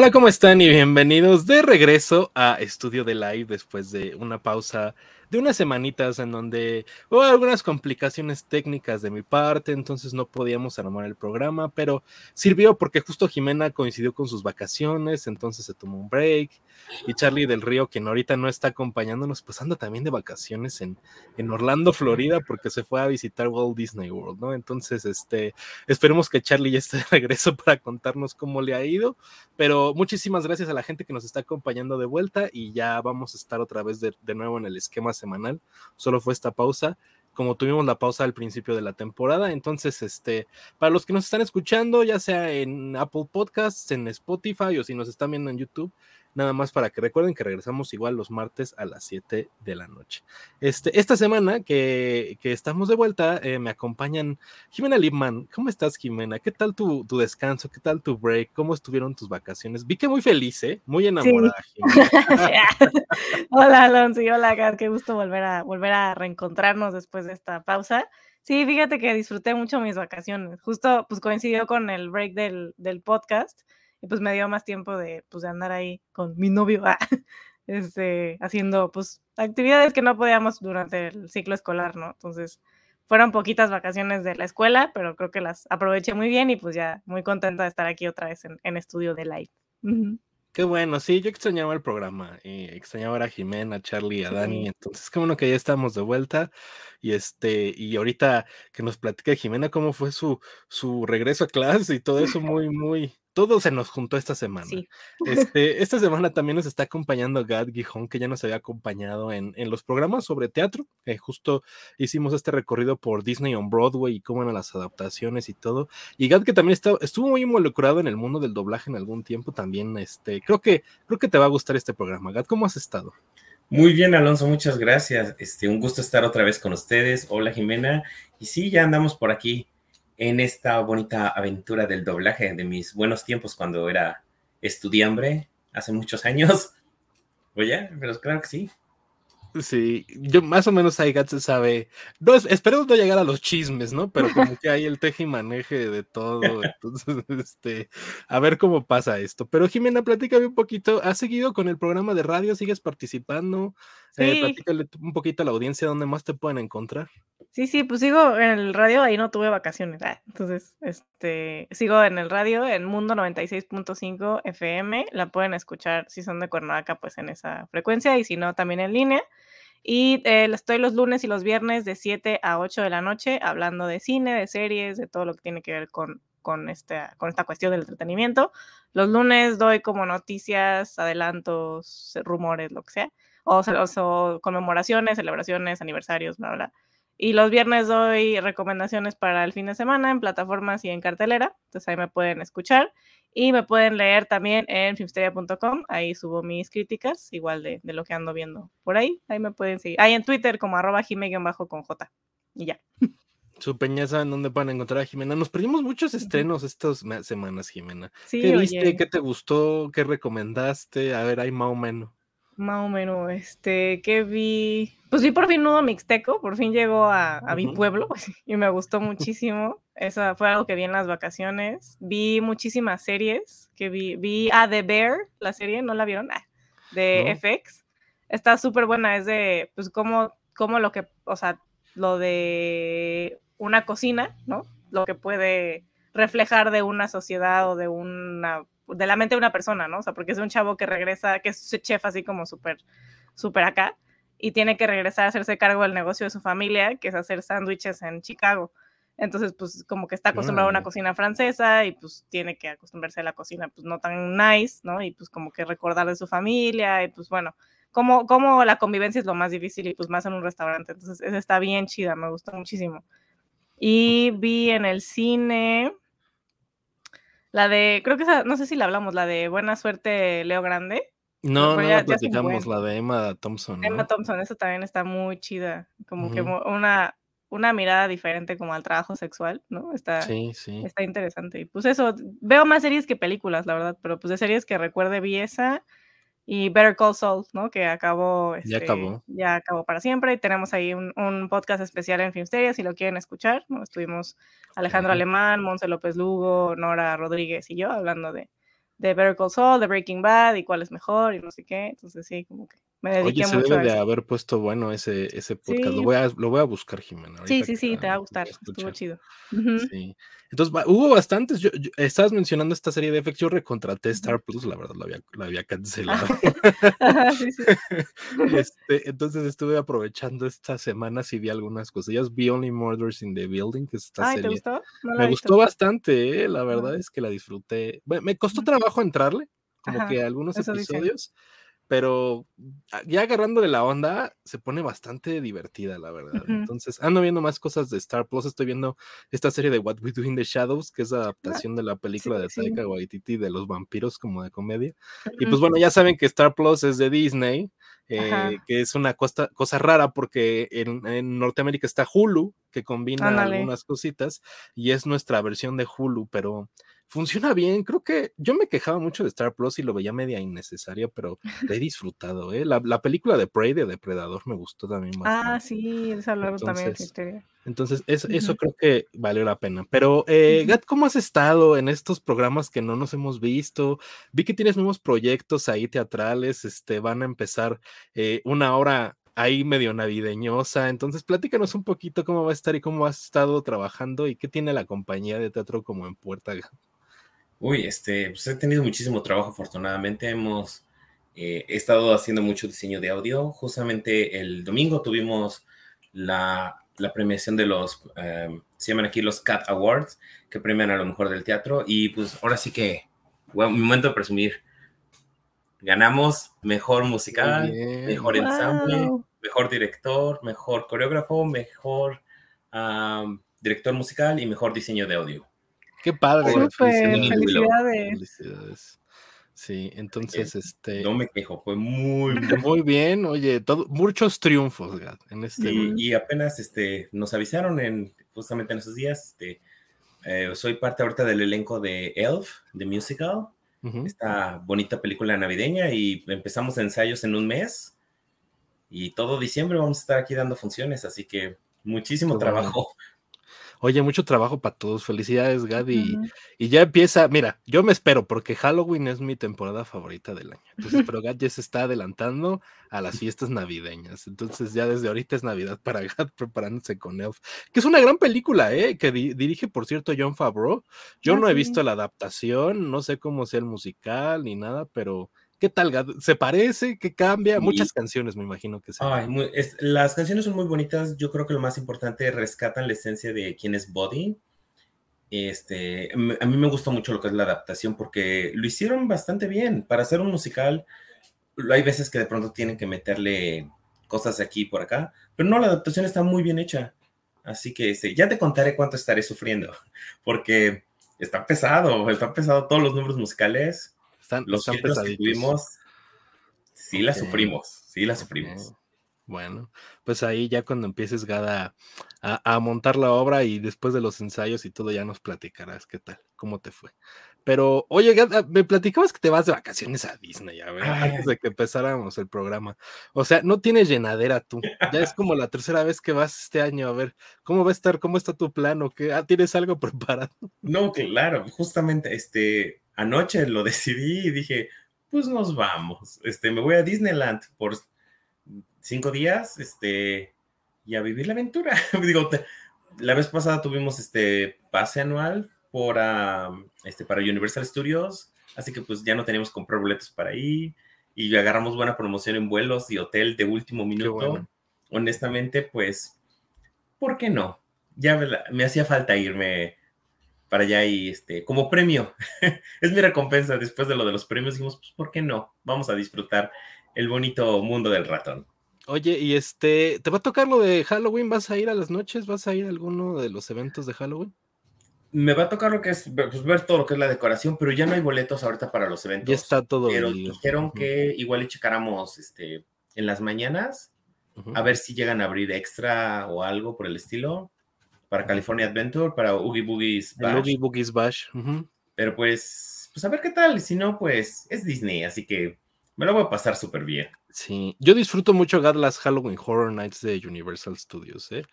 Hola, ¿cómo están? Y bienvenidos de regreso a Estudio de Live después de una pausa de unas semanitas en donde hubo algunas complicaciones técnicas de mi parte, entonces no podíamos armar el programa, pero sirvió porque justo Jimena coincidió con sus vacaciones, entonces se tomó un break, y Charlie del Río, quien ahorita no está acompañándonos, pues anda también de vacaciones en, en Orlando, Florida, porque se fue a visitar Walt Disney World, ¿no? Entonces, este, esperemos que Charlie ya esté de regreso para contarnos cómo le ha ido, pero muchísimas gracias a la gente que nos está acompañando de vuelta y ya vamos a estar otra vez de, de nuevo en el esquema semanal. Solo fue esta pausa como tuvimos la pausa al principio de la temporada. Entonces, este, para los que nos están escuchando, ya sea en Apple Podcasts, en Spotify o si nos están viendo en YouTube, nada más para que recuerden que regresamos igual los martes a las 7 de la noche. Este, esta semana que, que estamos de vuelta, eh, me acompañan Jimena Lipman. ¿Cómo estás, Jimena? ¿Qué tal tu, tu, descanso? ¿Qué tal tu break? ¿Cómo estuvieron tus vacaciones? Vi que muy feliz, ¿eh? Muy enamorada. Sí. hola, Alonso, y hola, Gar, qué gusto volver a, volver a reencontrarnos después de esta pausa. Sí, fíjate que disfruté mucho mis vacaciones. Justo pues coincidió con el break del, del podcast y pues me dio más tiempo de, pues, de andar ahí con mi novio, ah, este, haciendo pues actividades que no podíamos durante el ciclo escolar, ¿no? Entonces, fueron poquitas vacaciones de la escuela, pero creo que las aproveché muy bien y pues ya muy contenta de estar aquí otra vez en, en estudio de live. Uh -huh. Qué bueno, sí, yo extrañaba el programa, y extrañaba a Jimena, a Charlie, a Dani, entonces qué bueno que ya estamos de vuelta y este y ahorita que nos platica Jimena cómo fue su su regreso a clase y todo eso muy muy todo se nos juntó esta semana. Sí. Este, esta semana también nos está acompañando Gad Gijón, que ya nos había acompañado en, en los programas sobre teatro, que justo hicimos este recorrido por Disney on Broadway y cómo eran las adaptaciones y todo. Y Gad, que también está, estuvo muy involucrado en el mundo del doblaje en algún tiempo, también este, creo que, creo que te va a gustar este programa. Gad, ¿cómo has estado? Muy bien, Alonso, muchas gracias. Este, un gusto estar otra vez con ustedes. Hola, Jimena. Y sí, ya andamos por aquí en esta bonita aventura del doblaje de mis buenos tiempos cuando era estudiambre, hace muchos años. Oye, pero claro que sí. Sí, yo más o menos ahí se sabe. No, esperemos no llegar a los chismes, ¿no? Pero como que hay el teje y maneje de todo. Entonces, este, a ver cómo pasa esto. Pero Jimena, platícame un poquito. ¿Has seguido con el programa de radio? ¿Sigues participando? Sí. Eh, platícale un poquito a la audiencia dónde más te pueden encontrar. Sí, sí, pues sigo en el radio, ahí no tuve vacaciones. Ah, entonces, este, sigo en el radio, en Mundo 96.5 FM. La pueden escuchar si son de Cuernavaca, pues en esa frecuencia, y si no, también en línea. Y eh, estoy los lunes y los viernes de 7 a 8 de la noche hablando de cine, de series, de todo lo que tiene que ver con, con, este, con esta cuestión del entretenimiento. Los lunes doy como noticias, adelantos, rumores, lo que sea, o, o, conmemoraciones, celebraciones, aniversarios, bla, bla. Y los viernes doy recomendaciones para el fin de semana en plataformas y en cartelera. Entonces ahí me pueden escuchar. Y me pueden leer también en filmsteria.com. Ahí subo mis críticas, igual de, de, lo que ando viendo por ahí. Ahí me pueden seguir. Ahí en Twitter como arroba bajo con J. Y ya. Su peñaza, ¿en dónde pueden encontrar a Jimena? Nos perdimos muchos estrenos estas semanas, Jimena. Sí, ¿Qué viste? ¿Qué te gustó? ¿Qué recomendaste? A ver, ahí más o menos. Más o menos, este, ¿qué vi? Pues vi por fin Nudo Mixteco, por fin llegó a, a uh -huh. mi pueblo y me gustó muchísimo. Eso fue algo que vi en las vacaciones. Vi muchísimas series que vi. Vi a ah, The Bear, la serie, ¿no la vieron? Ah, de no. FX. Está súper buena, es de, pues, como, como lo que, o sea, lo de una cocina, ¿no? Lo que puede reflejar de una sociedad o de una de la mente de una persona, ¿no? O sea, porque es un chavo que regresa, que es chef así como súper, súper acá, y tiene que regresar a hacerse cargo del negocio de su familia, que es hacer sándwiches en Chicago. Entonces, pues como que está acostumbrado a una cocina francesa y pues tiene que acostumbrarse a la cocina pues no tan nice, ¿no? Y pues como que recordar de su familia y pues bueno, como, como la convivencia es lo más difícil y pues más en un restaurante. Entonces, esa está bien chida, me gustó muchísimo. Y vi en el cine, la de, creo que esa, no sé si la hablamos, la de Buena Suerte Leo Grande. No, no ya, la platicamos, la de Emma Thompson. ¿no? Emma Thompson, eso también está muy chida, como uh -huh. que una, una mirada diferente como al trabajo sexual, ¿no? Está, sí, sí. está interesante. Y pues eso, veo más series que películas, la verdad, pero pues de series que recuerde vi esa y Better Call Saul, ¿no? Que acabó, este, ya acabó. Ya acabó para siempre. Y tenemos ahí un, un podcast especial en Filmsteria, si lo quieren escuchar, ¿no? Estuvimos Alejandro uh -huh. Alemán, Monse López Lugo, Nora Rodríguez y yo hablando de, de Better Call Saul, de Breaking Bad y cuál es mejor y no sé qué. Entonces sí, como que me dediqué Oye, se mucho debe a de eso. haber puesto bueno ese, ese podcast. Lo, Sí. voy a, lo voy a buscar, Jimena. Sí, sí, sí, te va a gustar. Estuvo chido. Sí. Entonces, va- hubo bastantes. Yo, yo- estabas mencionando esta serie de FX. Yo recontraté Star Plus, la verdad, la había, la había cancelado. Ajá, sí, sí. Este, entonces estuve aprovechando estas semanas y vi algunas cosillas. Vi Only Murders in the Building, que es esta Ay, ¿te serie. gustó? No Me gustó bastante, ¿eh? la verdad es que la disfruté. Bueno, me costó trabajo entrarle, como Ajá, que algunos eso dicen. Pero ah, ya agarrándole la onda, se pone bastante divertida, la verdad. Entonces, ando viendo más cosas de Star Plus. Estoy viendo esta serie de What We Do in the Shadows, que es la adaptación de la película sí, de sí. Taika Waititi de los vampiros, como de comedia. Y pues bueno, ya saben que Star Plus es de Disney, eh, que es una costa- cosa rara porque en, en Norteamérica está Hulu, que combina Ándale. algunas cositas, y es nuestra versión de Hulu, pero funciona bien. Creo que yo me quejaba mucho de Star Plus y lo veía media innecesaria, pero la he disfrutado. ¿eh? La, la película de Prey de Depredador me gustó también Ah, bastante. sí, esa luego también Entonces, es- eso creo que valió la pena. Pero, eh. Gat, ¿cómo has estado en estos programas que no nos hemos visto? Vi que tienes nuevos proyectos ahí teatrales, este, van a empezar eh, una hora ahí medio navideñosa. Entonces, platícanos un poquito cómo va a estar y cómo has estado trabajando y qué tiene la compañía de teatro como en puerta. Gat? Uy, este, pues he tenido muchísimo trabajo, afortunadamente. Hemos eh, estado haciendo mucho diseño de audio. Justamente el domingo tuvimos la, la premiación de los, eh, se llaman aquí los CAT Awards, que premian a lo mejor del teatro. Y pues ahora sí que, bueno, mi momento de presumir. Ganamos mejor musical, mejor ensamble, mejor director, mejor coreógrafo, mejor am, director musical y mejor diseño de audio. Qué padre. Súper, felicidades. felicidades. Felicidades. Sí, entonces, este, No me quejo, fue muy, muy muy bien. Oye, todo, muchos triunfos, Gat, en este. Y, y apenas este, nos avisaron en justamente en esos días. Este, eh, soy parte ahorita del elenco de Elf, de Musical, Ujú. esta bonita película navideña. Y empezamos ensayos en un mes. Y todo diciembre vamos a estar aquí dando funciones. Así que muchísimo Qué bueno. trabajo. Oye, mucho trabajo para todos. Felicidades, Gad. Y, Ujú. y ya empieza, mira, yo me espero porque Halloween es mi temporada favorita del año. Entonces, pero Gad ya se está adelantando a las fiestas navideñas. Entonces, ya desde ahorita es Navidad para Gad preparándose con Elf, que es una gran película, ¿eh? Que di- dirige, por cierto, John Favreau. Yo no he visto la adaptación, no sé cómo sea el musical ni nada, pero ¿qué tal? ¿Se parece? ¿Qué cambia? Sí. Muchas canciones, me imagino que es- las canciones son muy bonitas. Yo creo que lo más importante rescatan la esencia de quién es Body. Este, a mí me gustó mucho lo que es la adaptación porque lo hicieron bastante bien. Para hacer un musical, hay veces que de pronto tienen que meterle cosas aquí y por acá, pero no, la adaptación está muy bien hecha. Así que este, ya te contaré cuánto estaré sufriendo, porque está pesado, está pesado todos los números musicales, Están, los están que tuvimos, sí la sufrimos, sí la sufrimos. Bueno, pues ahí ya cuando empieces, Gada, a, a montar la obra y después de los ensayos y todo, ya nos platicarás qué tal, cómo te fue. Pero, oye, Gada, me platicabas que te vas de vacaciones a Disney, a ver, Ay. antes de que empezáramos el programa. O sea, no tienes llenadera tú. Ya es como la tercera vez que vas este año. A ver, ¿cómo va a estar? ¿Cómo está tu plan? ¿O qué? Ah, ¿Tienes algo preparado? No, claro, justamente este anoche lo decidí y dije, pues nos vamos. Este, me voy a Disneyland por cinco días, este, y a vivir la aventura. Digo, te- la vez pasada tuvimos este pase anual por este para Universal Studios, así que pues ya no teníamos que comprar boletos para ahí y agarramos buena promoción en vuelos y hotel de último minuto. bueno. Honestamente, pues, ¿por qué no? Ya me hacía falta irme para allá y este, como premio, es mi recompensa después de lo de los premios, dijimos, pues, ¿por qué no? Vamos a disfrutar el bonito mundo del ratón. Oye, y este, ¿te va a tocar lo de Halloween? ¿Vas a ir a las noches? ¿Vas a ir a alguno de los eventos de Halloween? Me va a tocar lo que es, pues, ver todo lo que es la decoración, pero ya no hay boletos ahorita para los eventos. Ya está todo Pero dijeron que igual y checáramos este, en las mañanas, a ver si llegan a abrir extra o algo por el estilo para California Adventure, para Oogie Boogie's El Bash. Oogie Boogie's Bash. Pero pues, pues a ver qué tal. Si no, pues es Disney, así que me lo voy a pasar súper bien. Sí, yo disfruto mucho las Halloween Horror Nights de Universal Studios, ¿eh?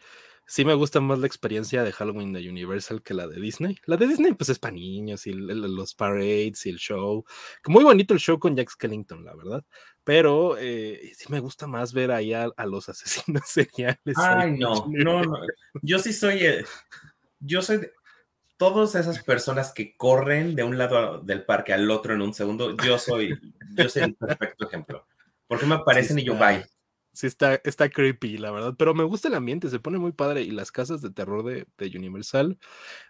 Sí me gusta más la experiencia de Halloween de Universal que la de Disney. La de Disney pues es para niños y los parades y el show. Muy bonito el show con Jack Skellington, la verdad. Pero eh, sí me gusta más ver ahí a, los asesinos seriales. Ay, no, no, no. Yo sí soy, eh, yo soy, de, todas esas personas que corren de un lado del parque al otro en un segundo, yo soy, yo soy el perfecto ejemplo. Porque me aparecen y yo bye. Sí, está, está creepy, la verdad. Pero me gusta el ambiente, se pone muy padre. Y las casas de terror de, Universal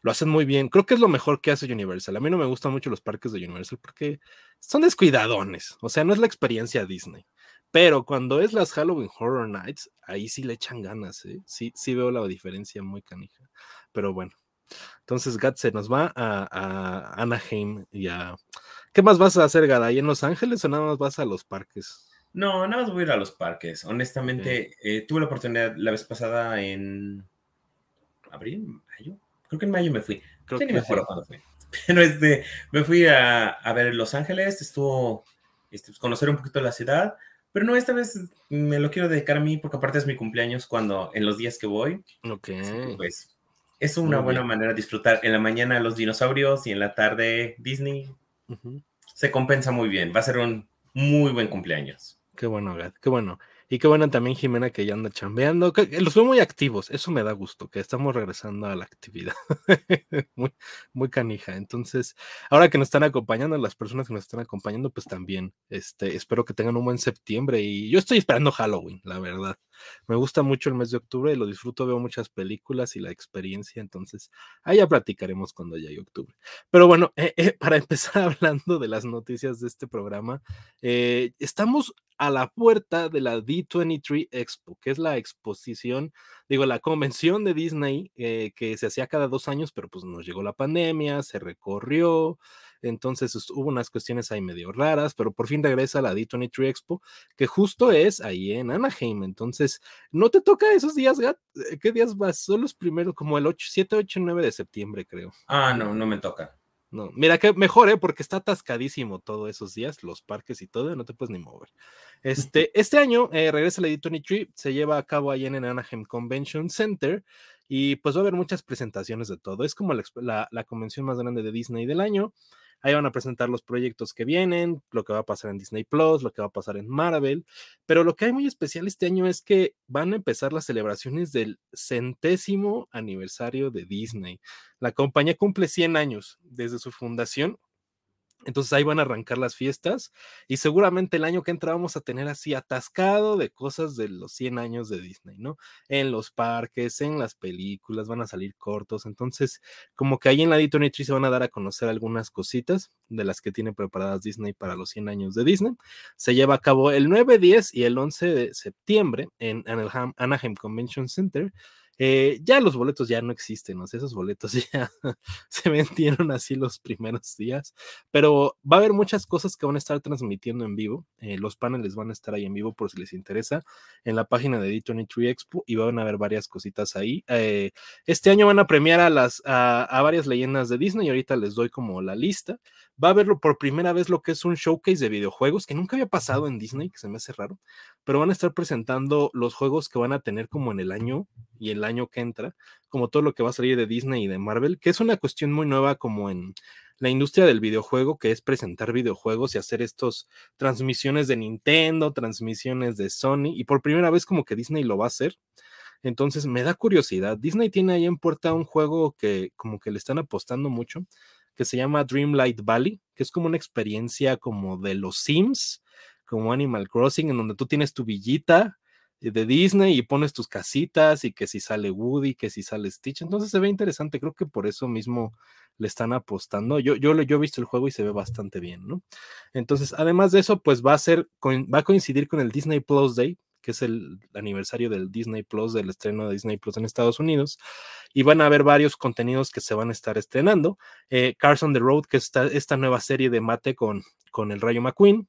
lo hacen muy bien. Creo que es lo mejor que hace Universal. A mí no me gustan mucho los parques de Universal porque son descuidadones. O sea, no es la experiencia Disney. Pero cuando es las Halloween Horror Nights, ahí sí le echan ganas, ¿eh? Sí, sí veo la diferencia muy canija. Pero bueno, entonces, Gat se nos va a, Anaheim y a. ¿Qué más vas a hacer, Gada? ¿Ahí en Los Ángeles o nada más vas a los parques? No, nada más voy a ir a los parques. Honestamente, eh, tuve la oportunidad la vez pasada en abril, mayo. Creo que en mayo me fui. Creo que ni me acuerdo cuándo fui. Pero este, me fui a, a ver Los Ángeles, estuvo este, pues, conocer un poquito la ciudad. Pero no, esta vez me lo quiero dedicar a mí porque aparte es mi cumpleaños cuando en los días que voy. Ok. pues es una buena manera de disfrutar en la mañana los dinosaurios y en la tarde Disney. Se compensa muy bien. Va a ser un muy buen cumpleaños. Qué bueno, Gad. Qué bueno. Y qué bueno también Jimena que ya anda chambeando. los veo muy activos, eso me da gusto, que estamos regresando a la actividad. muy, muy canija. Entonces, ahora que nos están acompañando, las personas que nos están acompañando, pues también, este, espero que tengan un buen septiembre. Y yo estoy esperando Halloween, la verdad. Me gusta mucho el mes de octubre, lo disfruto, veo muchas películas y la experiencia, entonces ahí ya platicaremos cuando llegue octubre. Pero bueno, eh, eh, para empezar hablando de las noticias de este programa, eh, estamos a la puerta de la D23 Expo, que es la exposición, digo, la convención de Disney que se hacía cada dos años, pero pues nos llegó la pandemia, se recorrió, entonces hubo unas cuestiones ahí medio raras, pero por fin regresa la D23 Expo, que justo es ahí en Anaheim. Entonces, ¿no te toca esos días, Gat? Eh, ¿Qué días vas? Son los primeros, como el 8, 7, 8, 9 de septiembre, creo. Ah, no, no me toca. No, mira que mejor, ¿eh? Porque está atascadísimo todos esos días, los parques y todo, no te puedes ni mover. Este, este año eh, regresa la D23, se lleva a cabo ahí en el Anaheim Convention Center y pues va a haber muchas presentaciones de todo. Es como la, la convención más grande de Disney del año. Ahí van a presentar los proyectos que vienen, lo que va a pasar en Disney Plus, lo que va a pasar en Marvel. Pero lo que hay muy especial este año es que van a empezar las celebraciones del centésimo aniversario de Disney. La compañía cumple 100 años desde su fundación entonces ahí van a arrancar las fiestas y seguramente el año que entra vamos a tener así atascado de cosas de los 100 años de Disney, ¿no? En los parques, en las películas, van a salir cortos. Entonces, como que ahí en la D23 se van a dar a conocer algunas cositas de las que tiene preparadas Disney para los 100 años de Disney. Se lleva a cabo el 9, 10 y el 11 de septiembre en Anaheim Convention Center. Eh, ya los boletos ya no existen, o sea, esos boletos ya se vendieron así los primeros días, pero va a haber muchas cosas que van a estar transmitiendo en vivo. Eh, los paneles van a estar ahí en vivo por si les interesa en la página de D23 Expo y van a haber varias cositas ahí. Eh, este año van a premiar a, las, a, a varias leyendas de Disney y ahorita les doy como la lista. Va a verlo por primera vez lo que es un showcase de videojuegos que nunca había pasado en Disney, que se me hace raro, pero van a estar presentando los juegos que van a tener como en el año y el año que entra, como todo lo que va a salir de Disney y de Marvel, que es una cuestión muy nueva como en la industria del videojuego, que es presentar videojuegos y hacer estos transmisiones de Nintendo, transmisiones de Sony, y por primera vez como que Disney lo va a hacer. Entonces me da curiosidad. Disney tiene ahí en puerta un juego que como que le están apostando mucho, que se llama Dreamlight Valley, que es como una experiencia como de los Sims, como Animal Crossing, en donde tú tienes tu villita de Disney y pones tus casitas y que si sale Woody, que si sale Stitch. Entonces se ve interesante, creo que por eso mismo le están apostando. Yo, yo, yo he visto el juego y se ve bastante bien, ¿no? Entonces, además de eso, pues va a ser, va a coincidir con el Disney Plus Day, que es el aniversario del Disney Plus, del estreno de Disney Plus en Estados Unidos, y van a haber varios contenidos que se van a estar estrenando. Eh, Cars on the Road, que es esta, nueva serie de mate con, con el Rayo McQueen,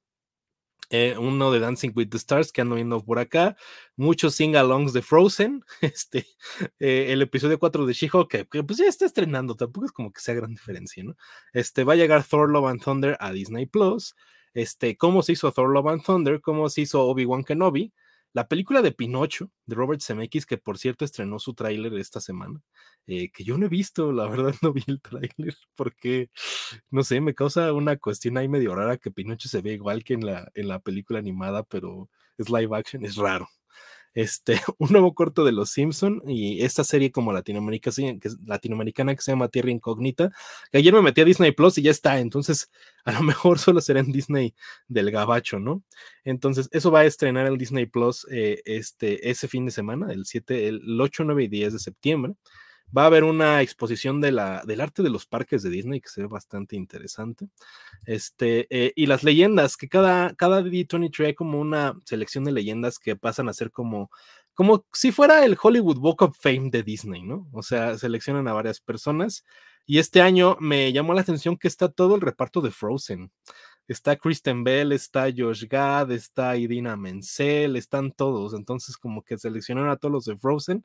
eh, uno de Dancing with the Stars que ando viendo por acá, muchos sing-alongs de Frozen, este, eh, el episodio 4 de She-Hulk, que, pues ya está estrenando, tampoco es como que sea gran diferencia, ¿no? Este, va a llegar Thor Love and Thunder a Disney Plus, este, cómo se hizo Thor Love and Thunder, cómo se hizo Obi-Wan Kenobi, la película de Pinocho, de Robert Zemeckis, que por cierto estrenó su tráiler esta semana, eh, que yo no he visto, la verdad no vi el tráiler, porque, no sé, me causa una cuestión ahí medio rara que Pinocho se ve igual que en la, en la película animada, pero es live action, es raro este, un nuevo corto de Los Simpson y esta serie como latinoamericana, que, latinoamericana que se llama Tierra Incógnita, que ayer me metí a Disney Plus y ya está, entonces a lo mejor solo será en Disney del Gabacho, ¿no? Entonces eso va a estrenar el Disney Plus eh, este, ese fin de semana, el 7, el 8, 9 y 10 de septiembre. Va a haber una exposición del arte de los parques de Disney que se ve bastante interesante. Este, eh, y las leyendas, que cada, cada D23 hay como una selección de leyendas que pasan a ser como, como si fuera el Hollywood Walk of Fame de Disney, ¿no? O sea, seleccionan a varias personas. Y este año me llamó la atención que está todo el reparto de Frozen. Está Kristen Bell, está Josh Gad, está Idina Menzel, están todos. Entonces, como que seleccionaron a todos los de Frozen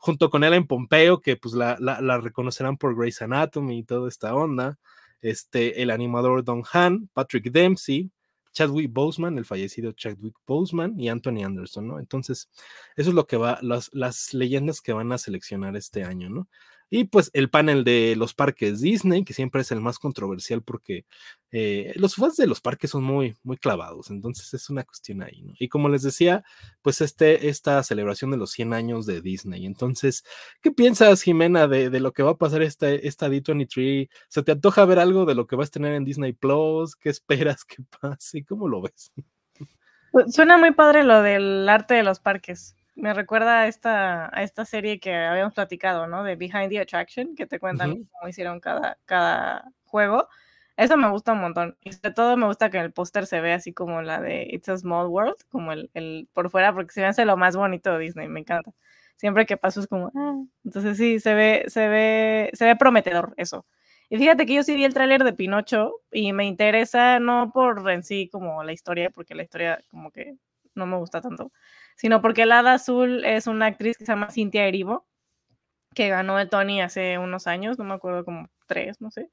junto con en Pompeo, que pues la, la, reconocerán por Grey's Anatomy y toda esta onda, este, el animador Don Han, Patrick Dempsey, Chadwick Boseman, el fallecido Chadwick Boseman y Anthony Anderson, ¿no? Entonces, eso es lo que va, las, las leyendas que van a seleccionar este año, ¿no? Y pues el panel de los parques Disney, que siempre es el más controversial porque eh, los fans de los parques son muy, muy clavados, entonces es una cuestión ahí, ¿no? Y como les decía, pues este, esta celebración de los 100 años de Disney. Entonces, ¿qué piensas, Jimena, de, de lo que va a pasar esta, esta D23? ¿Se te antoja ver algo de lo que vas a tener en Disney Plus? ¿Qué esperas que pase? ¿Cómo lo ves? Pues, suena muy padre lo del arte de los parques me recuerda a esta, a esta serie que habíamos platicado, ¿no? De Behind the Attraction, que te cuentan cómo hicieron cada, cada juego. Eso me gusta un montón. Y sobre todo me gusta que el póster se ve así como la de It's a Small World, como el, el por fuera, porque se me hace lo más bonito de Disney, me encanta. Siempre que paso es como, ah. Entonces sí, se ve, se ve, se ve prometedor eso. Y fíjate que yo sí vi el tráiler de Pinocho y me interesa no por en sí como la historia, porque la historia como que no me gusta tanto, sino porque el Hada Azul es una actriz que se llama Cintia Erivo, que ganó el Tony hace unos años, no me acuerdo, como tres, no sé.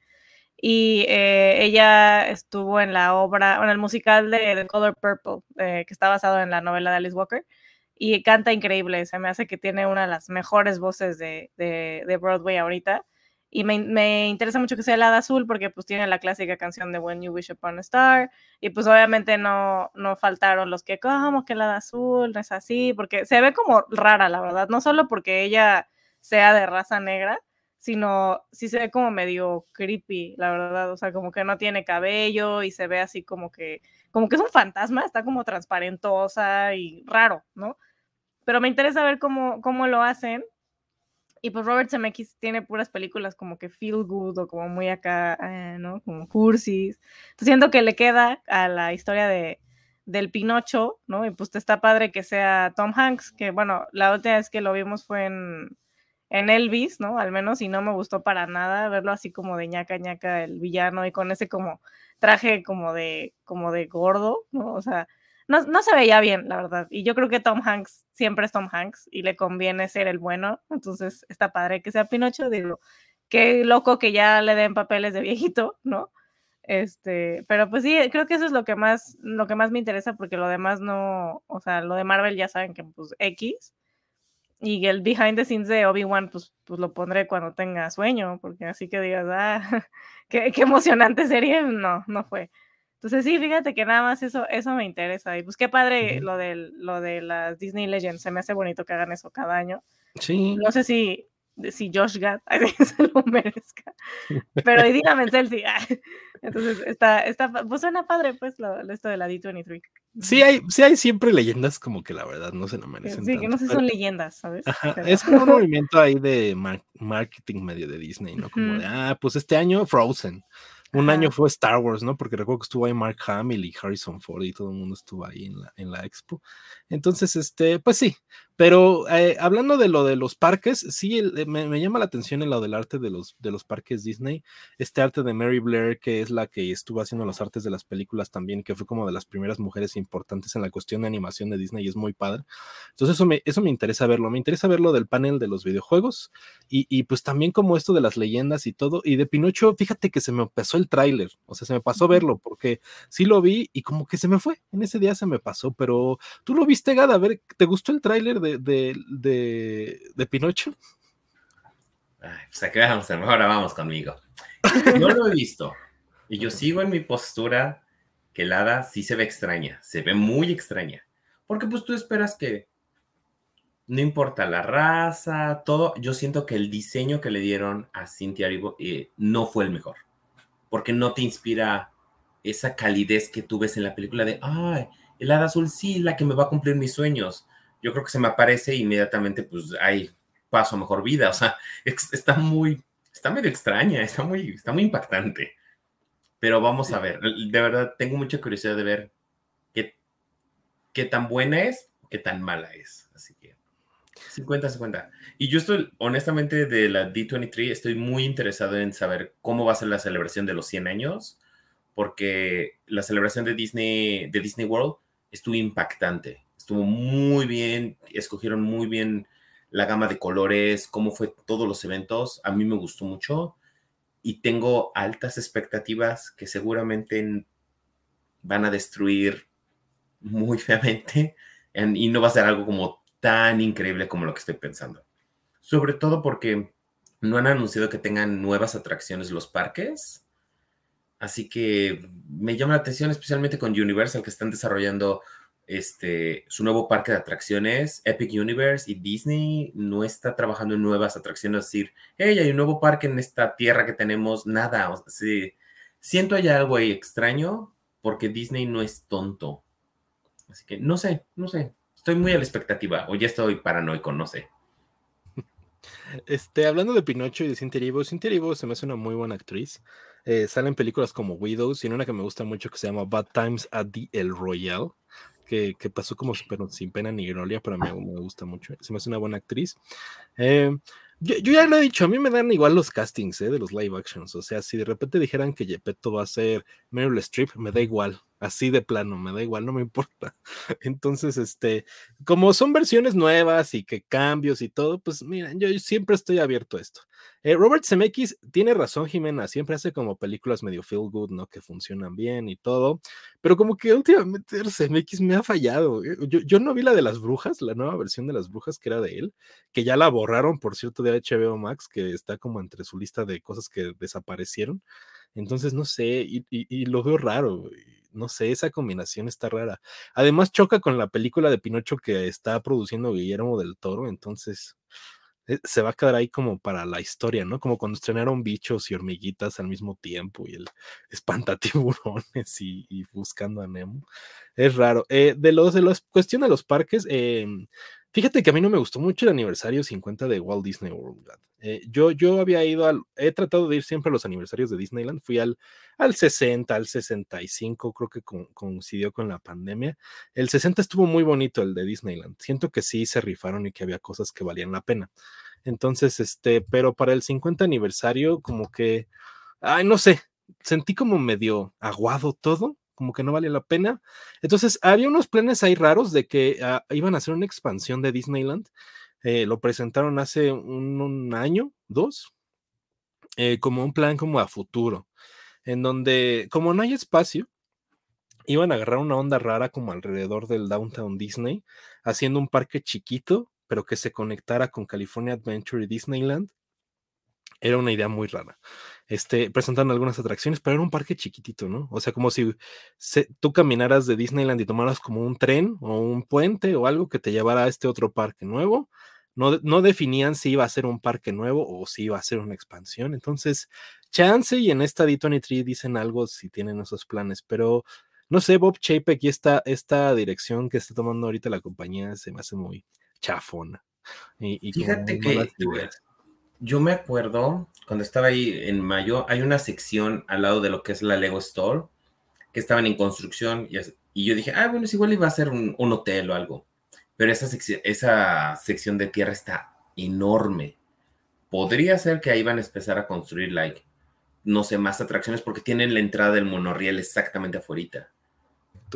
Y eh, ella estuvo en la obra, en el musical de The Color Purple, eh, que está basado en la novela de Alice Walker, y canta increíble, se me hace que tiene una de las mejores voces de, de, de Broadway ahorita y me, me, interesa mucho que sea el hada azul porque pues tiene la clásica canción de When You Wish Upon a Star y pues obviamente no, no faltaron los que como que el hada azul no es así porque se ve como rara la verdad, no solo porque ella sea de raza negra, sino sí se ve como medio creepy, la verdad, o sea, como que no tiene cabello y se ve así como que, como que es un fantasma, está como transparentosa y raro, ¿no? Pero me interesa ver cómo, cómo lo hacen y pues Robert Zemeckis tiene puras películas como que feel good o como muy acá, eh, ¿no? Como cursis. Entonces siento que le queda a la historia de, del Pinocho, ¿no? Y pues está padre que sea Tom Hanks, que bueno, la última vez que lo vimos fue en, en Elvis, ¿no? Al menos y no me gustó para nada verlo así como de ñaca ñaca el villano y con ese como traje como de, como de gordo, ¿no? O sea, no, no, se veía bien, la verdad. Y yo creo que Tom Hanks siempre es Tom Hanks y le conviene ser el bueno. Entonces está padre que sea Pinocho. Digo, qué loco que ya le den papeles de viejito, ¿no? Este, pero pues sí, creo que eso es lo que más, lo que más me interesa, porque lo demás no, o sea, lo de Marvel ya saben que pues X. Y el behind the scenes de Obi-Wan, pues, pues lo pondré cuando tenga sueño, porque así que digas, ah, qué, qué emocionante serie, no, no fue. Entonces sí, fíjate que nada más eso, eso me interesa. Y pues qué padre lo, de, lo de las Disney Legends. Se me hace bonito que hagan eso cada año. Sí. No sé si, si Josh Gad se lo merezca. Pero Idina Menzel sí. Entonces está, está, pues suena padre pues lo, esto de la D23. Sí hay, sí hay siempre leyendas como que la verdad no se lo merecen. Sí, que no sé si son leyendas, ¿sabes? Es como un movimiento ahí de marketing medio de Disney, ¿no? Como de, ah, pues este año Frozen. Un año fue Star Wars, ¿no? Porque recuerdo que estuvo ahí Mark Hamill y Harrison Ford y todo el mundo estuvo ahí en la, en la expo. Entonces, este, pues sí, Pero eh, hablando de lo de los parques, sí, eh, me, llama la atención en lo del arte de los, de los parques Disney. Este arte de Mary Blair, que es la que estuvo haciendo los artes de las películas también, que fue como de las primeras mujeres importantes en la cuestión de animación de Disney y es muy padre. Entonces eso me, eso me interesa verlo. Me interesa verlo del panel de los videojuegos y, y pues también como esto de las leyendas y todo. Y de Pinocho, fíjate que se me pasó el tráiler, o sea, se me pasó verlo porque sí lo vi y como que se me fue. En ese día se me pasó, pero tú lo viste, Gada, a ver, ¿te gustó el tráiler de de, de, Pinocho? pues ahora vamos conmigo. No lo he visto. Y yo sigo en mi postura que el hada sí se ve extraña, se ve muy extraña. Porque pues tú esperas que no importa la raza, todo, yo siento que el diseño que le dieron a Cynthia eh, no fue el mejor. Porque no te inspira esa calidez que tú ves en la película de, ay, el hada azul sí, la que me va a cumplir mis sueños yo creo que se me aparece inmediatamente, pues hay paso a mejor vida. O sea, está muy, está medio extraña, está muy, está muy impactante. Pero vamos a ver, de verdad tengo mucha curiosidad de ver qué, qué tan buena es qué tan mala es. Así que 50-50. Y yo estoy, honestamente, de la D23, estoy muy interesado en saber cómo va a ser la celebración de los 100 años, porque la celebración de Disney, de Disney World estuvo impactante estuvo muy bien, escogieron muy bien la gama de colores, cómo fue todos los eventos, a mí me gustó mucho y tengo altas expectativas que seguramente van a destruir muy feamente y no va a ser algo como tan increíble como lo que estoy pensando. Sobre todo porque no han anunciado que tengan nuevas atracciones los parques. Así que me llama la atención especialmente con Universal que están desarrollando este, su nuevo parque de atracciones, Epic Universe y Disney no está trabajando en nuevas atracciones, es decir, hey, hay un nuevo parque en esta tierra que tenemos, nada, siento hay algo ahí extraño porque Disney no es tonto. Así que no sé, no sé, estoy muy a la expectativa o ya estoy paranoico, no sé. Este, hablando de Pinocho y de Cynthia Erivo, Cynthia Erivo se me hace una muy buena actriz. Eh, películas como Widows y una que me gusta mucho que se llama Bad Times at the El Royale que, pasó como pero sin pena ni gloria, pero a mí me gusta mucho. Se me hace una buena actriz. Eh, yo, ya lo he dicho, a mí me dan igual los castings eh, de los live actions. O sea, si de repente dijeran que Gepetto va a ser Meryl Streep, me da igual así de plano, me da igual, no me importa. Entonces, este, como son versiones nuevas y que cambios y todo, pues mira, yo siempre estoy abierto a esto. Eh, Robert Zemeckis tiene razón, Jimena, siempre hace como películas medio feel good, ¿no? Que funcionan bien y todo, pero como que últimamente Zemeckis me ha fallado. Eh, yo, yo no vi la de las brujas, la nueva versión de las brujas que era de él, que ya la borraron, por cierto, de HBO Max, que está como entre su lista de cosas que desaparecieron. Entonces, no sé, y, y lo veo raro no sé, esa combinación está rara. Además choca con la película de Pinocho que está produciendo Guillermo del Toro, entonces eh, se va a quedar ahí como para la historia, ¿no? Como cuando estrenaron bichos y hormiguitas al mismo tiempo y el espantatiburones y, y buscando a Nemo. Es raro. Eh, de los de las cuestión de los parques, eh, Fíjate que a mí no me gustó mucho el aniversario 50 de Walt Disney World. Eh, yo, yo había ido al, he tratado de ir siempre a los aniversarios de Disneyland, fui al, al 60, al 65, creo que coincidió con la pandemia. El 60 estuvo muy bonito, el de Disneyland. Siento que sí se rifaron y que había cosas que valían la pena. Entonces, este, pero para el 50 aniversario, como que, ay, no sé, sentí como medio aguado todo como que no vale la pena. Entonces, había unos planes ahí raros de que ah, iban a hacer una expansión de Disneyland. Eh, lo presentaron hace un, año, dos, eh, como un plan como a futuro, en donde, como no hay espacio, iban a agarrar una onda rara como alrededor del Downtown Disney, haciendo un parque chiquito, pero que se conectara con California Adventure y Disneyland. Era una idea muy rara este, presentando algunas atracciones, pero era un parque chiquitito, ¿no? O sea, como si tú caminaras de Disneyland y tomaras como un tren o un puente o algo que te llevara a este otro parque nuevo. No, no definían si iba a ser un parque nuevo o si iba a ser una expansión. Entonces, chance y en esta D23 dicen algo si tienen esos planes, pero no sé, Bob Chapek y esta, esta dirección que está tomando ahorita la compañía se me hace muy chafona. Y, Fíjate que yo me acuerdo cuando estaba ahí en mayo, hay una sección al lado de lo que es la Lego Store, que estaban en construcción y, yo dije, ah, bueno, es igual iba a ser un, hotel o algo. pero esa, esa sección de tierra está enorme. Podría ser que ahí van a empezar a construir, like, no sé, más atracciones porque tienen la entrada del monorriel exactamente afuera.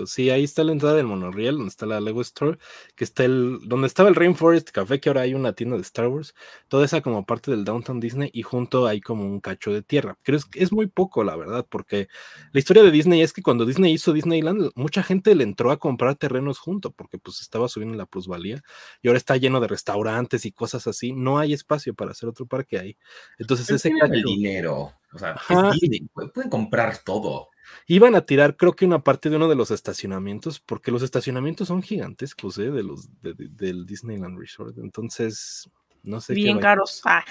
Sí, ahí está la entrada del monorriel, donde está la Lego Store, que está el, donde estaba el Rainforest Café, que ahora hay una tienda de Star Wars, toda esa como parte del Downtown Disney, y junto hay como un cacho de tierra. Creo que es muy poco, la verdad, porque la historia de Disney es que cuando Disney hizo Disneyland, mucha gente le entró a comprar terrenos junto, porque pues estaba subiendo la plusvalía, y ahora está lleno de restaurantes y cosas así, no hay espacio para hacer otro parque ahí. Entonces ese cacho... el dinero, o sea, Disney, pueden comprar todo. Iban a tirar, creo que una parte de uno de los estacionamientos, porque los estacionamientos son gigantescos, ¿eh? De los del Disneyland Resort. Entonces, no sé. Bien caros. Ah.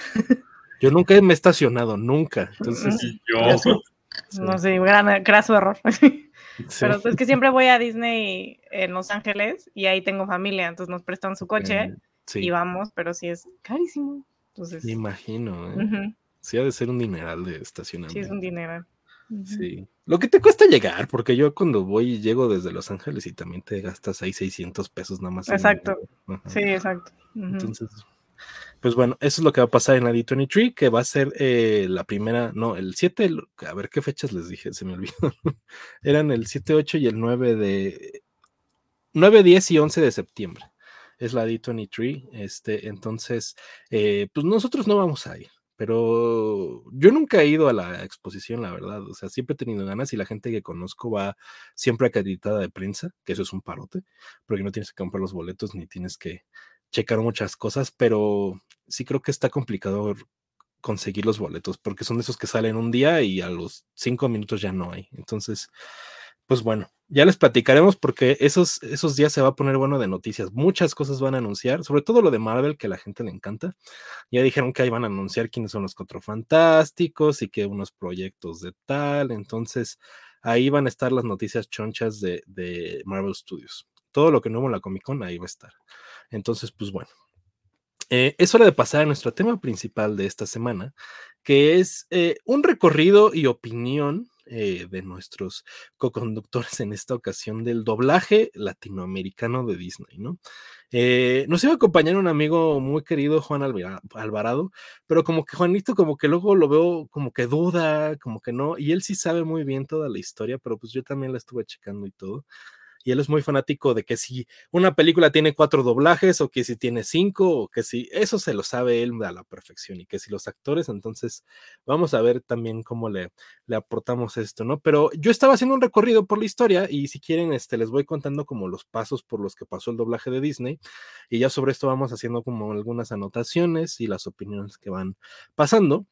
Yo nunca me he estacionado, nunca. Entonces, yo. No sé, gran, graso error. Pero es que siempre voy a Disney en Los Ángeles y ahí tengo familia, entonces nos prestan su coche y vamos, pero sí es carísimo. Entonces... Me imagino, ¿eh? Sí, ha de ser un dineral de estacionamiento. Sí, es un dineral. Sí. Lo que te cuesta llegar, porque yo cuando voy llego desde Los Ángeles y también te gastas ahí 600 pesos nada más. Exacto. Sí, exacto. Entonces, pues bueno, eso es lo que va a pasar en la D23, que va a ser eh, la primera, no, el 7, a ver qué fechas les dije, se me olvidó. Eran el 7, 8 y el 9 de... 9, 10 y 11 de septiembre. Es la D23, este, entonces, eh, pues nosotros no vamos a ir pero yo nunca he ido a la exposición, la verdad. O sea, siempre he tenido ganas y la gente que conozco va siempre acreditada de prensa, que eso es un parote, porque no tienes que comprar los boletos ni tienes que checar muchas cosas, pero sí creo que está complicado conseguir los boletos, porque son esos que salen un día y a los cinco minutos ya no hay. Entonces, pues bueno, ya les platicaremos porque esos, esos días se va a poner bueno de noticias. Muchas cosas van a anunciar, sobre todo lo de Marvel, que a la gente le encanta. Ya dijeron que ahí van a anunciar quiénes son los cuatro fantásticos y que unos proyectos de tal. Entonces, ahí van a estar las noticias chonchas de, de Marvel Studios. Todo lo que no hubo en la Comic Con, ahí va a estar. Entonces, pues bueno. Eh, es hora de pasar a nuestro tema principal de esta semana, que es eh, un recorrido y opinión eh, de nuestros co-conductores en esta ocasión del doblaje latinoamericano de Disney, ¿no? Eh, nos iba a acompañar un amigo muy querido, Juan Alvarado, pero como que Juanito, como que luego lo veo como que duda, como que no, y él sí sabe muy bien toda la historia, pero pues yo también la estuve checando y todo y él es muy fanático de que si una película tiene cuatro doblajes o que si tiene cinco o que si eso se lo sabe él a la perfección y que si los actores, entonces vamos a ver también cómo le, le aportamos esto, ¿no? Pero yo estaba haciendo un recorrido por la historia y si quieren, este, les voy contando como los pasos por los que pasó el doblaje de Disney y ya sobre esto vamos haciendo como algunas anotaciones y las opiniones que van pasando.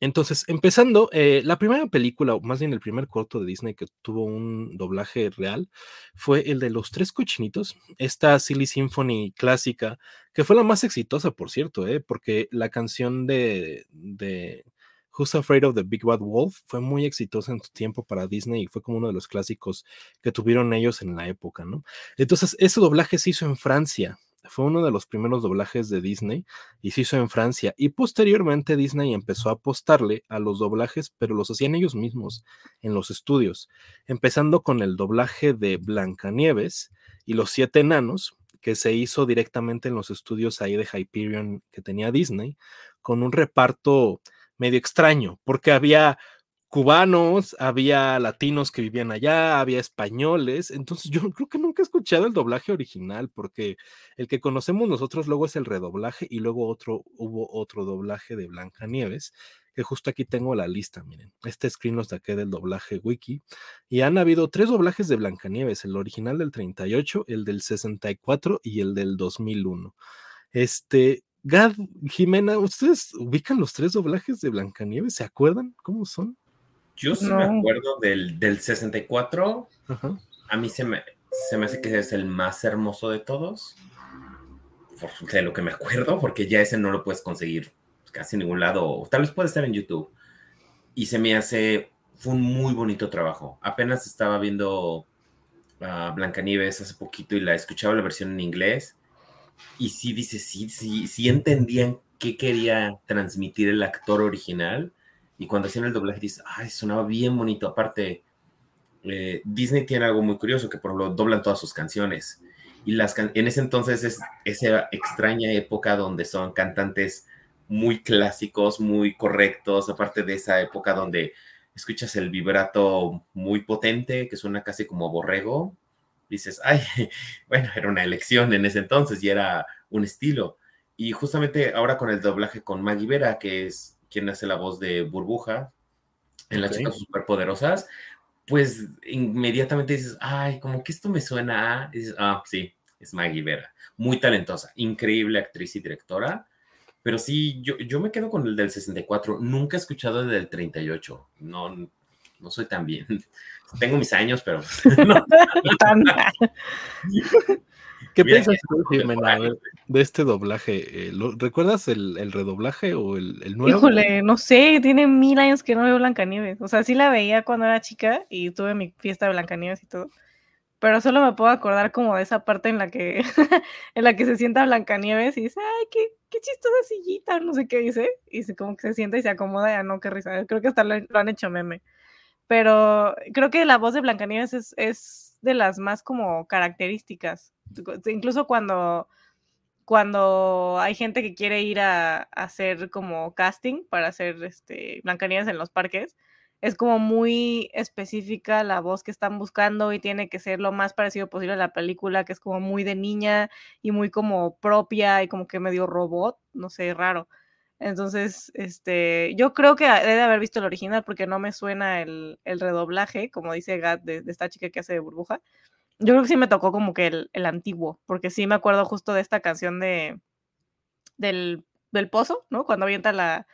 Entonces, empezando, eh, la primera película, o más bien el primer corto de Disney que tuvo un doblaje real, fue el de Los Tres Cochinitos, esta Silly Symphony clásica, que fue la más exitosa, por cierto, eh, porque la canción de, de Who's Afraid of the Big Bad Wolf fue muy exitosa en su tiempo para Disney y fue como uno de los clásicos que tuvieron ellos en la época, ¿no? Entonces, ese doblaje se hizo en Francia, fue uno de los primeros doblajes de Disney y se hizo en Francia. Y posteriormente Disney empezó a apostarle a los doblajes, pero los hacían ellos mismos en los estudios, empezando con el doblaje de Blancanieves y los siete enanos, que se hizo directamente en los estudios ahí de Hyperion que tenía Disney, con un reparto medio extraño, porque había cubanos, había latinos que vivían allá, había españoles, entonces yo creo que nunca he escuchado el doblaje original, porque el que conocemos nosotros luego es el redoblaje y luego otro, hubo otro doblaje de Blanca Nieves, que justo aquí tengo la lista, miren, este screen lo saqué del doblaje wiki, y han habido tres doblajes de Blancanieves, el original del 38, el del 64 y el del 2001. Este, Gad, Jimena, ¿ustedes ubican los tres doblajes de Blancanieves? ¿Se acuerdan cómo son? Yo sí me acuerdo del, del 64. A mí se me, se me hace que es el más hermoso de todos. De lo que me acuerdo, porque ya ese no lo puedes conseguir casi en ningún lado. Tal vez puede estar en YouTube. Y se me hace. Fue un muy bonito trabajo. Apenas estaba viendo a Blancanieves hace poquito y la escuchaba la versión en inglés. Y sí dice, sí, sí, sí entendían qué quería transmitir el actor original y cuando hacían el doblaje dices, ay, sonaba bien bonito. Aparte, eh, Disney tiene algo muy curioso, que por lo doblan todas sus canciones. y las en ese entonces es esa extraña época donde son cantantes muy clásicos, muy correctos, aparte de esa época donde escuchas el vibrato muy potente, que suena casi como borrego, dices, ay, bueno, era una elección en ese entonces y era un estilo. Y justamente ahora con el doblaje con Maggie Vera, que es quien hace la voz de Burbuja en Las Chicas Superpoderosas, pues inmediatamente dices, ay, como que esto me suena a... dices, ah, sí, es Maggie Vera. Muy talentosa, increíble actriz y directora. Pero sí, yo, yo me quedo con el del 64. Nunca he escuchado el del 38. No, no soy tan bien. Tengo mis años, pero no. ¿Qué piensas de este doblaje? Eh, ¿Recuerdas el, redoblaje o el, nuevo? Híjole, no sé, tiene mil años que no veo Blancanieves. O sea, sí la veía cuando era chica y tuve mi fiesta de Blancanieves y todo. Pero solo me puedo acordar como de esa parte en la que, en la que se sienta Blancanieves y dice, ay, qué, qué chistosa sillita, no sé qué dice. Y se, como que se sienta y se acomoda, ya no, qué risa. Creo que hasta lo, han hecho meme. Pero creo que la voz de Blancanieves es, es de las más como características incluso cuando, cuando hay gente que quiere ir a, hacer como casting para hacer este, Blancanieves en los parques, es como muy específica la voz que están buscando y tiene que ser lo más parecido posible a la película, que es como muy de niña y muy como propia y como que medio robot, no sé, raro. Entonces, este, yo creo que debe haber visto el original porque no me suena el, redoblaje, como dice Gat de, de, esta chica que hace de burbuja. Yo creo que sí me tocó como que el, antiguo, porque sí me acuerdo justo de esta canción de del, del pozo, ¿no? Cuando avienta la,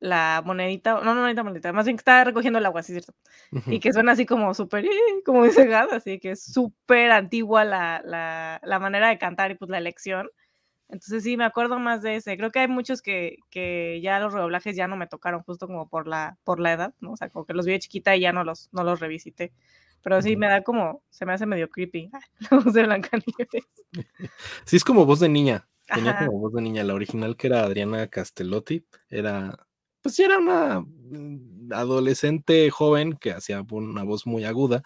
la monedita, no, no monedita, monedita, más bien que está recogiendo el agua, sí, cierto. Y que suena así como súper, como dice Gad, así que es súper antigua la, la, la, manera de cantar y pues la elección. Entonces sí, me acuerdo más de ese. Creo que hay muchos que, que ya los redoblajes ya no me tocaron, justo como por la, por la edad, ¿no? O sea, como que los vi de chiquita y ya no los, no los revisité. Pero sí, me da como, se me hace medio creepy la voz de Blancanieves. Sí, es como voz de niña. Tenía como voz de niña. La original que era Adriana Castellotti era, pues era una mm, adolescente joven que hacía una voz muy aguda.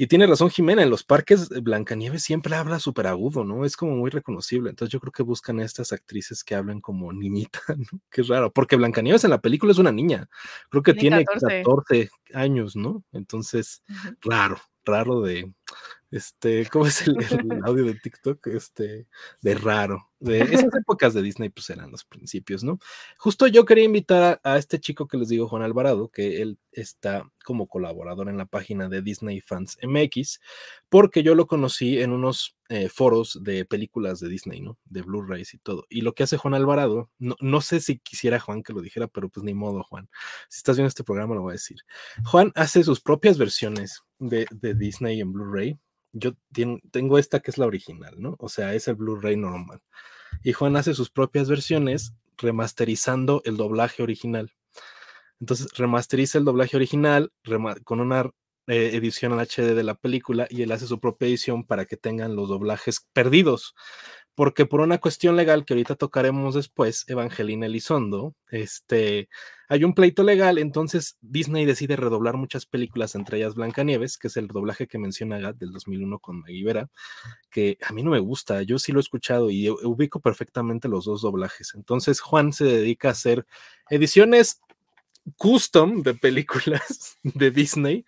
Y tiene razón Jimena, en los parques eh, Blancanieves siempre habla súper agudo, ¿no? Es como muy reconocible. Entonces yo creo que buscan a estas actrices que hablen como niñita, ¿no? Qué raro, porque Blancanieves en la película es una niña. Creo que tiene, 14. años, ¿no? Entonces, raro, raro de, este, ¿cómo es el, audio de TikTok? Este, de raro. De esas épocas de Disney, pues eran los principios, ¿no? Justo yo quería invitar a, este chico que les digo, Juan Alvarado, que él está como colaborador en la página de Disney Fans MX, porque yo lo conocí en unos eh, foros de películas de Disney, ¿no? De Blu-rays y todo. Y lo que hace Juan Alvarado, no, sé si quisiera Juan que lo dijera, pero pues ni modo, Juan. Si estás viendo este programa, lo voy a decir. Juan hace sus propias versiones de, de Disney en Blu-ray yo tengo esta que es la original, ¿no? O sea, es el Blu-ray normal. Y Juan hace sus propias versiones remasterizando el doblaje original. Entonces, remasteriza el doblaje original con una eh, edición en HD de la película y él hace su propia edición para que tengan los doblajes perdidos porque por una cuestión legal que ahorita tocaremos después, Evangelina Elizondo, este, hay un pleito legal, entonces Disney decide redoblar muchas películas, entre ellas Blancanieves, que es el doblaje que menciona Gat del 2001 con Maggie Vera, que a mí no me gusta, yo sí lo he escuchado y ubico perfectamente los dos doblajes. Entonces Juan se dedica a hacer ediciones custom de películas de Disney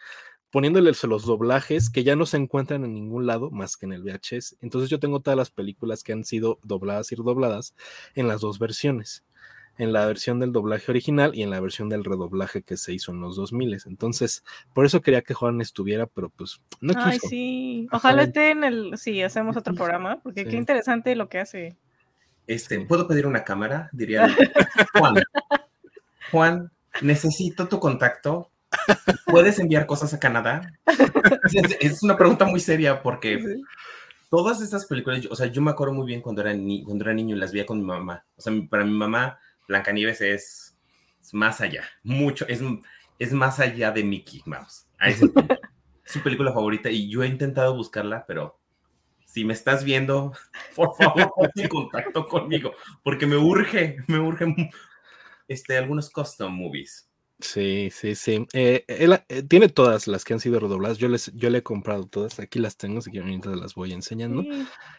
poniéndoles los doblajes que ya no se encuentran en ningún lado más que en el VHS. Entonces yo tengo todas las películas que han sido dobladas y redobladas en las dos versiones, en la versión del doblaje original y en la versión del redoblaje que se hizo en los 2000. Entonces, por eso quería que Juan estuviera, pero pues no quiso. Ay, sí. Ojalá esté en el, sí, hacemos otro programa, porque qué interesante lo que hace. Este, ¿puedo pedir una cámara? Diría Juan. Juan, necesito tu contacto ¿Puedes enviar cosas a Canadá? Es, una pregunta muy seria porque todas estas películas, o sea, yo me acuerdo muy bien cuando era, cuando era niño y las veía con mi mamá. O sea, para mi mamá, Blancanieves es, es más allá, mucho, es, es más allá de Mickey Mouse. Es su película favorita y yo he intentado buscarla, pero si me estás viendo, por favor, ponte en contacto conmigo, porque me urge, me urge este, algunos custom movies Sí, sí, sí. Eh, él, eh, tiene todas las que han sido redobladas. Yo les, yo le he comprado todas. Aquí las tengo, así que ahorita las voy enseñando.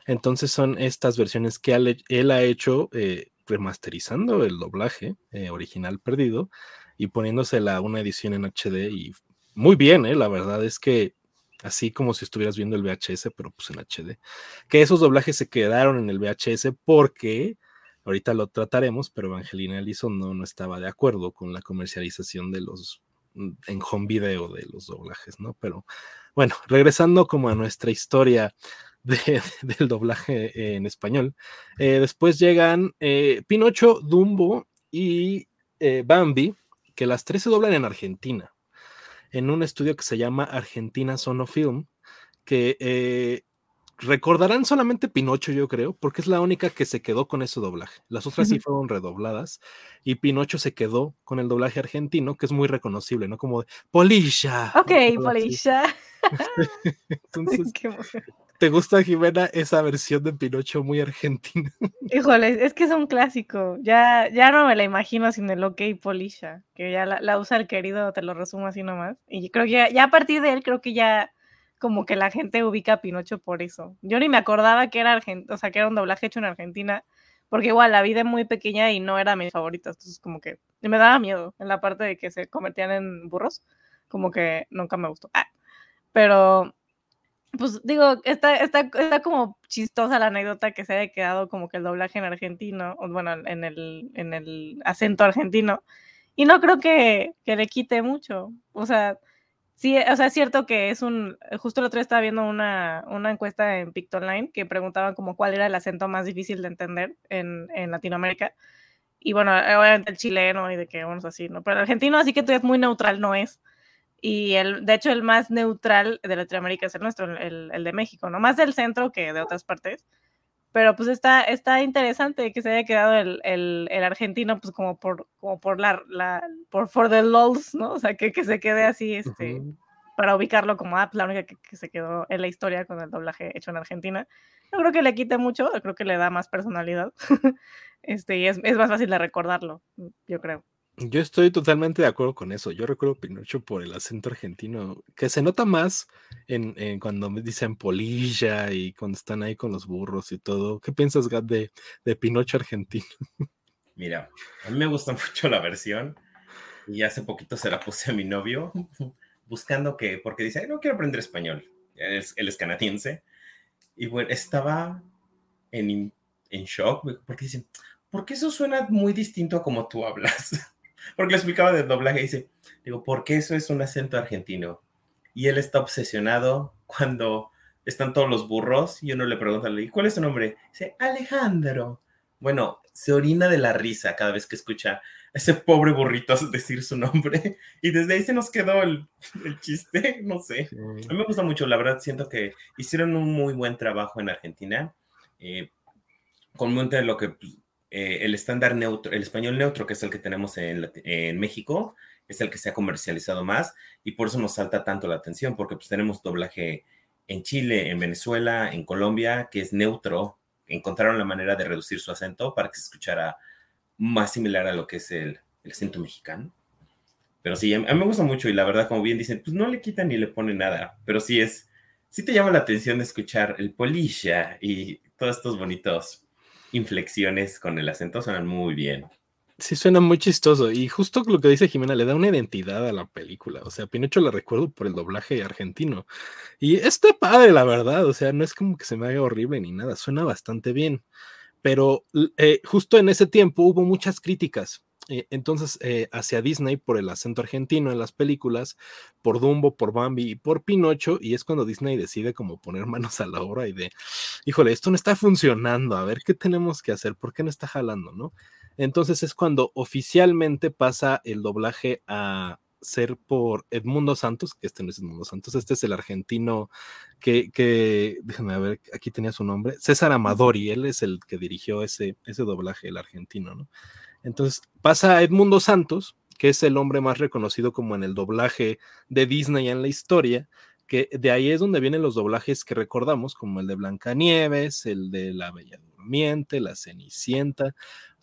Entonces son estas versiones que él, ha hecho eh, remasterizando el doblaje original perdido y poniéndosela una edición en HD y muy bien, la verdad es que así como si estuvieras viendo el VHS, pero pues en HD. Que esos doblajes se quedaron en el VHS porque Ahorita lo trataremos, pero Evangelina Ellison no, estaba de acuerdo con la comercialización de los mm, en home video de los doblajes, ¿no? Pero bueno, regresando como a nuestra historia del doblaje en español, eh, después llegan eh, Pinocho, Dumbo y eh, Bambi, que las tres se doblan en Argentina, en un estudio que se llama Argentina Sonofilm, que Recordarán solamente Pinocho, yo creo, porque es la única que se quedó con ese doblaje. Las otras sí fueron redobladas y Pinocho se quedó con el doblaje argentino, que es muy reconocible, ¿no? Como de Polilla. Ok, Polilla. Entonces, ¿te gusta, Jimena, esa versión de Pinocho muy argentina? Híjole, es que es un clásico. Ya, ya no me la imagino sin el OK Polilla, que ya la, usa el querido, te lo resumo así nomás. Y creo que ya, ya a partir de él, creo que ya como que la gente ubica a Pinocho por eso. Yo ni me acordaba que era o sea, que era un doblaje hecho en Argentina, porque igual la vida es muy pequeña y no era mi favorita, entonces como que me daba miedo en la parte de que se convertían en burros, como que nunca me gustó. Ah, pero pues digo, está, está, está como chistosa la anécdota que se haya quedado como que el doblaje en argentino, o bueno, en el, en el acento argentino, y no creo que, que le quite mucho, o sea, Sí, o sea, es cierto que es un, justo el otro día estaba viendo una, una encuesta en Pictoline que preguntaban como cuál era el acento más difícil de entender en, en Latinoamérica. Y bueno, obviamente el chileno y de que vamos así, ¿no? Pero el argentino, así que tú es muy neutral, no es. Y el, de hecho, el más neutral de Latinoamérica es el nuestro, el, el de México, ¿no? Más del centro que de otras partes. Pero pues está, está interesante que se haya quedado el, el, el argentino, pues como por, como por la, la, por for the lols, ¿no? O sea, que, que se quede así, este, para ubicarlo como app, la única que, que, se quedó en la historia con el doblaje hecho en Argentina. No creo que le quite mucho, creo que le da más personalidad. este, y es, es más fácil de recordarlo, yo creo. Yo estoy totalmente de acuerdo con eso. Yo recuerdo Pinocho por el acento argentino, que se nota más en, cuando me dicen polilla y cuando están ahí con los burros y todo. ¿Qué piensas, Gat, de, de Pinocho argentino? Mira, a mí me gusta mucho la versión y hace poquito se la puse a mi novio buscando que, porque dice, no quiero aprender español. Él es, él es canadiense. Y bueno, estaba en, en shock porque dicen, ¿por qué eso suena muy distinto a como tú hablas? porque le explicaba del doblaje y dice, digo, ¿por qué eso es un acento argentino? Y él está obsesionado cuando están todos los burros y uno le pregunta, ¿y cuál es su nombre? Dice, Alejandro. Bueno, se orina de la risa cada vez que escucha a ese pobre burrito decir su nombre. Y desde ahí se nos quedó el, chiste, no sé. A mí me gusta mucho, la verdad, siento que hicieron un muy buen trabajo en Argentina. Eh, con mucho de lo que pues, eh, el estándar neutro, el español neutro, que es el que tenemos en, en, México, es el que se ha comercializado más y por eso nos salta tanto la atención, porque pues tenemos doblaje en Chile, en Venezuela, en Colombia, que es neutro. Encontraron la manera de reducir su acento para que se escuchara más similar a lo que es el, el acento mexicano. Pero sí, a mí me gusta mucho y la verdad, como bien dicen, pues no le quitan ni le ponen nada, pero sí es, sí te llama la atención escuchar el polilla y todos estos bonitos inflexiones con el acento suenan muy bien. Sí, suena muy chistoso. Y justo lo que dice Jimena, le da una identidad a la película. O sea, Pinocho la recuerdo por el doblaje argentino. Y está padre, la verdad. O sea, no es como que se me haga horrible ni nada. Suena bastante bien. Pero eh, justo en ese tiempo hubo muchas críticas eh, entonces, eh, hacia Disney por el acento argentino en las películas, por Dumbo, por Bambi y por Pinocho, y es cuando Disney decide como poner manos a la obra y de, híjole, esto no está funcionando, a ver qué tenemos que hacer, ¿por qué no está jalando, no? Entonces es cuando oficialmente pasa el doblaje a ser por Edmundo Santos, que este no es Edmundo Santos, este es el argentino que, que déjame ver, aquí tenía su nombre, César Amadori, él es el que dirigió ese, ese doblaje, el argentino, ¿no? Entonces pasa Edmundo Santos, que es el hombre más reconocido como en el doblaje de Disney en la historia, que de ahí es donde vienen los doblajes que recordamos, como el de Blancanieves, el de La Bella Durmiente, La Cenicienta,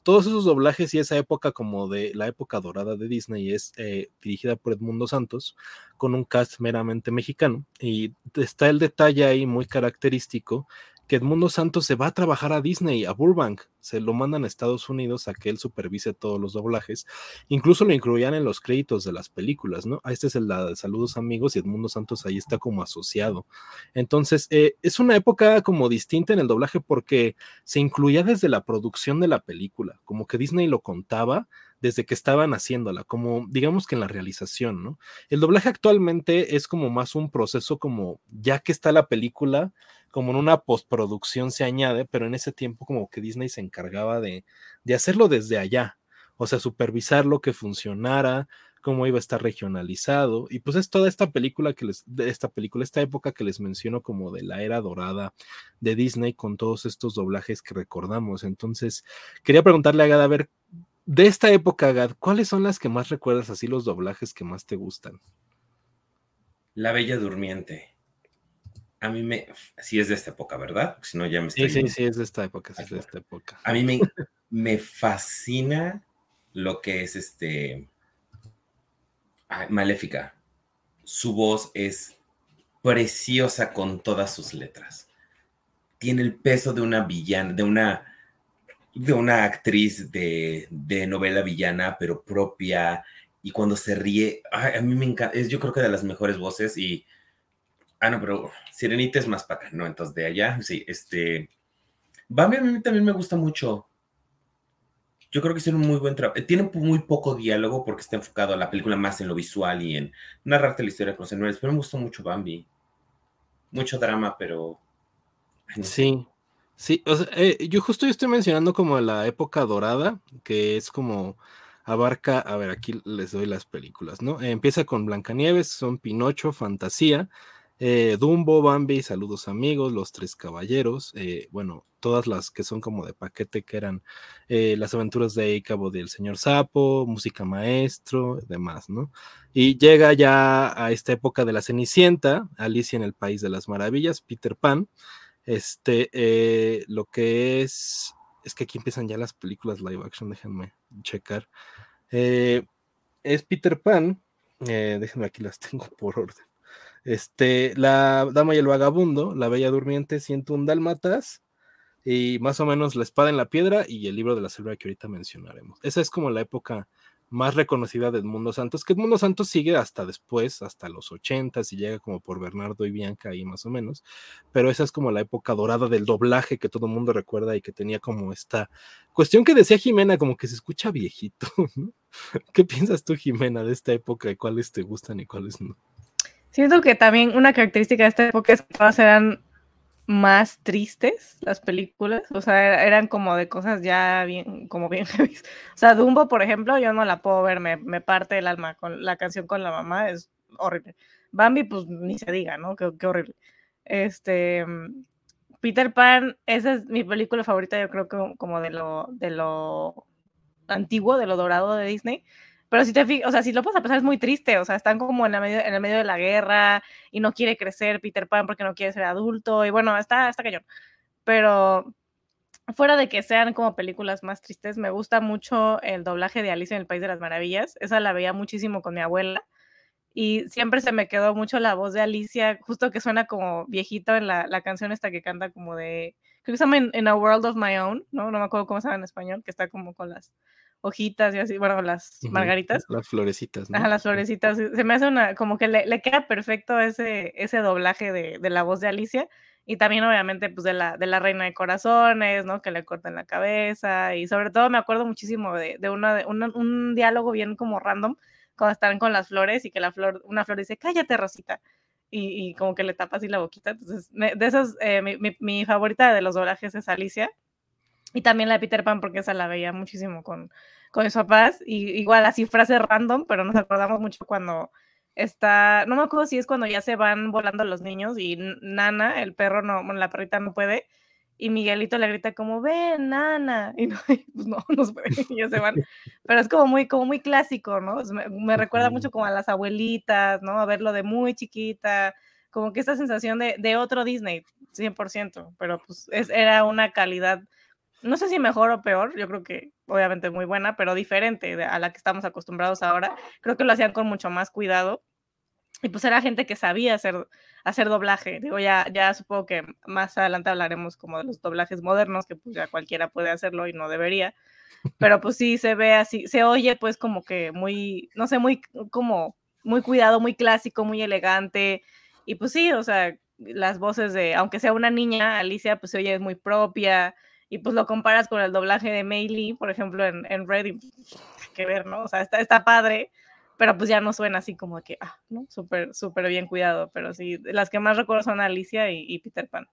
todos esos doblajes y esa época como de la época dorada de Disney es eh, dirigida por Edmundo Santos con un cast meramente mexicano y está el detalle ahí muy característico que Edmundo Santos se va a trabajar a Disney, a Burbank, se lo mandan a Estados Unidos a que él supervise todos los doblajes, incluso lo incluían en los créditos de las películas, ¿no? Este es el de Saludos Amigos y Edmundo Santos ahí está como asociado. Entonces, eh, es una época como distinta en el doblaje porque se incluía desde la producción de la película, como que Disney lo contaba desde que estaban haciéndola, como digamos que en la realización, ¿no? El doblaje actualmente es como más un proceso como ya que está la película, como en una postproducción se añade, pero en ese tiempo como que Disney se encargaba de, de hacerlo desde allá, o sea, supervisar lo que funcionara, cómo iba a estar regionalizado, y pues es toda esta película que les, de esta película, esta época que les menciono como de la era dorada de Disney con todos estos doblajes que recordamos. Entonces, quería preguntarle a Gada, a ver, de esta época, Gad, ¿cuáles son las que más recuerdas así los doblajes que más te gustan? La Bella Durmiente. A mí me. Sí, es de esta época, ¿verdad? si no, ya me estoy. Sí, sí, sí, es de esta época. es de esta época. A mí me, me fascina lo que es este. Maléfica. Su voz es preciosa con todas sus letras. Tiene el peso de una villana, de una de una actriz de, novela villana, pero propia, y cuando se ríe, a mí me encanta, es yo creo que de las mejores voces y, ah, no, pero Sirenita es más para acá, ¿no? Entonces de allá, sí, este, Bambi a mí también me gusta mucho. Yo creo que tiene un muy buen trabajo. Tiene muy poco diálogo porque está enfocado a la película más en lo visual y en narrarte la historia con los animales, pero me gustó mucho Bambi. Mucho drama, pero... sí. Sí, eh, yo justo estoy mencionando como la época dorada, que es como abarca, a ver, aquí les doy las películas, ¿no? empieza con Blancanieves, son Pinocho, Fantasía, eh, Dumbo, Bambi, Saludos Amigos, Los Tres Caballeros, eh, bueno, todas las que son como de paquete, que eran Las aventuras de Cabo del Señor Sapo, Música Maestro, demás, ¿no? Y llega ya a esta época de la Cenicienta, Alicia en el País de las Maravillas, Peter Pan, este, eh, lo que es, es que aquí empiezan ya las películas live action, déjenme checar. Eh, es Peter Pan, eh, déjenme aquí las tengo por orden. Este, La Dama y el Vagabundo, La Bella Durmiente, un Dálmatas, y más o menos La Espada en la Piedra y el libro de la selva que ahorita mencionaremos. Esa es como la época más reconocida de Edmundo Santos, que Edmundo Santos sigue hasta después, hasta los 80 y llega como por Bernardo y Bianca ahí más o menos, pero esa es como la época dorada del doblaje que todo el mundo recuerda y que tenía como esta cuestión que decía Jimena, como que se escucha viejito, ¿Qué piensas tú, Jimena, de esta época y cuáles te gustan y cuáles no? Siento que también una característica de esta época es que todas eran más tristes las películas, o sea, eran como de cosas ya bien, como bien O sea, Dumbo, por ejemplo, yo no la puedo ver, me, me, parte el alma con la canción con la mamá, es horrible. Bambi, pues ni se diga, ¿no? Qué, qué horrible. Este, Peter Pan, esa es mi película favorita, yo creo que como de lo, de lo antiguo, de lo dorado de Disney. Pero si te o sea, si lo puedes pensar es muy triste, o sea, están como en, medio, en el medio de la guerra y no quiere crecer Peter Pan porque no quiere ser adulto y bueno, está, está cañón. Pero fuera de que sean como películas más tristes, me gusta mucho el doblaje de Alicia en el País de las Maravillas. Esa la veía muchísimo con mi abuela y siempre se me quedó mucho la voz de Alicia, justo que suena como viejito en la, la canción esta que canta como de, creo que se llama in, A World of My Own, ¿no? No me acuerdo cómo se llama en español, que está como con las hojitas y así, bueno, las margaritas. Las florecitas, ¿no? Ajá, las florecitas. Se me hace una, como que le, le queda perfecto ese, ese doblaje de, de, la voz de Alicia. Y también, obviamente, pues de la, de la Reina de Corazones, ¿no? Que le cortan la cabeza. Y sobre todo me acuerdo muchísimo de, de, una, un diálogo bien como random, cuando están con las flores y que la flor, una flor dice, cállate, Rosita. Y, y como que le tapa así la boquita. Entonces, de esos, eh, mi, mi, mi favorita de los doblajes es Alicia y también la de Peter Pan, porque esa la veía muchísimo con, con mis papás. Y igual así frase random, pero nos acordamos mucho cuando está, no me acuerdo si es cuando ya se van volando los niños y Nana, el perro, no, bueno, la perrita no puede. Y Miguelito le grita como, ven, Nana. Y no, pues no, y ya se van. Pero es como muy, como muy clásico, ¿no? Me, me, recuerda mucho como a las abuelitas, ¿no? A verlo de muy chiquita, como que esta sensación de, de otro Disney, 100%, pero pues es, era una calidad no sé si mejor o peor, yo creo que obviamente muy buena, pero diferente a la que estamos acostumbrados ahora. Creo que lo hacían con mucho más cuidado. Y pues era gente que sabía hacer, hacer doblaje. Digo, ya, ya supongo que más adelante hablaremos como de los doblajes modernos, que pues ya cualquiera puede hacerlo y no debería. Pero pues sí se ve así, se oye pues como que muy, no sé, muy como muy cuidado, muy clásico, muy elegante. Y pues sí, o sea, las voces de, aunque sea una niña, Alicia, pues se oye muy propia. Y pues lo comparas con el doblaje de Lee, por ejemplo, en, en Red, que ver, ¿no? O sea, está, está padre, pero pues ya no suena así como que, ah, ¿no? Súper, súper bien cuidado. Pero sí, las que más recuerdo son Alicia y, Peter Pan.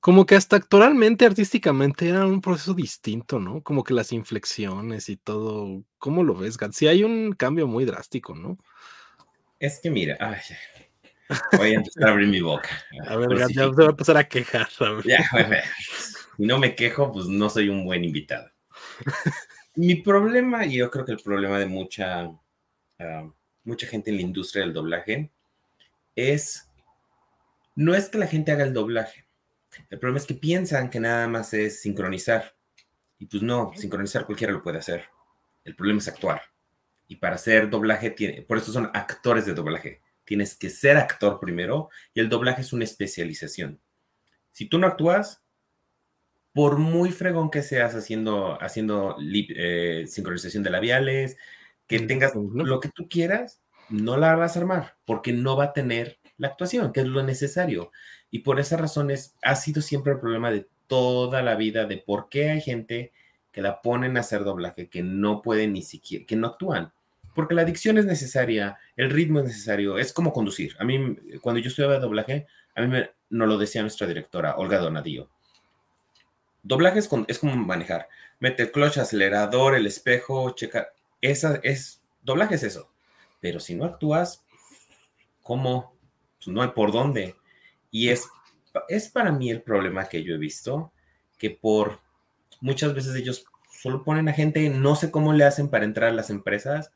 Como que hasta actualmente, artísticamente, era un proceso distinto, ¿no? Como que las inflexiones y todo. ¿Cómo lo ves, Gats? Sí, hay un cambio muy drástico, ¿no? Es que mira, ay, voy a empezar a abrir mi boca. A ver, ya, te voy a empezar a quejar. Ya, Si no me quejo, pues no soy un buen invitado. mi problema, y yo creo que el problema de mucha, ah, mucha gente en la industria del doblaje, es, no es que la gente haga el doblaje. El problema es que piensan que nada más es sincronizar. Y pues no, sincronizar cualquiera lo puede hacer. El problema es actuar. Y para hacer doblaje, tiene, por eso son actores de doblaje. Tienes que ser actor primero y el doblaje es una especialización. Si tú no actúas, por muy fregón que seas haciendo, haciendo eh, sincronización de labiales, que tengas lo que tú quieras, no la vas a armar porque no va a tener la actuación, que es lo necesario. Y por esas razones ha sido siempre el problema de toda la vida de por qué hay gente que la ponen a hacer doblaje, que no pueden ni siquiera, que no actúan porque la dicción es necesaria, el ritmo es necesario, es como conducir. A mí, cuando yo estudiaba doblaje, a mí me, nos lo decía nuestra directora, Olga Donadillo. Doblaje es, es como manejar. Mete el clutch, acelerador, el espejo, checa. Esa es, doblaje es eso. Pero si no actúas, ¿cómo? Pues no hay por dónde. Y es, es para mí el problema que yo he visto, que por muchas veces ellos solo ponen a gente, no sé cómo le hacen para entrar a las empresas,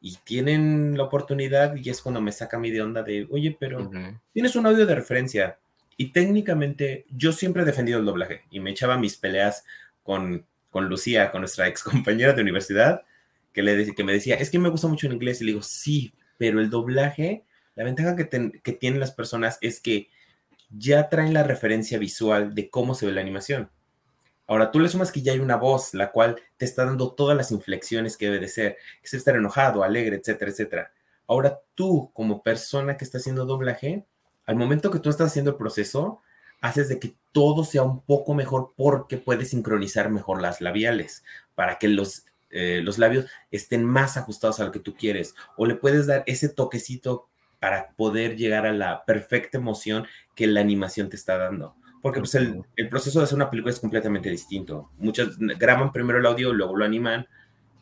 y tienen la oportunidad y es cuando me saca mi de onda de, oye, pero tienes un audio de referencia y técnicamente yo siempre he defendido el doblaje y me echaba mis peleas con, con Lucía, con nuestra ex compañera de universidad, que, le, que me decía, es que me gusta mucho el inglés y le digo, sí, pero el doblaje, la ventaja que, que tienen las personas es que ya traen la referencia visual de cómo se ve la animación. Ahora tú le sumas que ya hay una voz, la cual te está dando todas las inflexiones que debe de ser, que es estar enojado, alegre, etcétera, etcétera. Ahora tú, como persona que está haciendo doblaje, al momento que tú estás haciendo el proceso, haces de que todo sea un poco mejor porque puedes sincronizar mejor las labiales para que los, eh, los labios estén más ajustados a lo que tú quieres. O le puedes dar ese toquecito para poder llegar a la perfecta emoción que la animación te está dando. Porque pues, el, proceso de hacer una película es completamente distinto. Muchos graban primero el audio, luego lo animan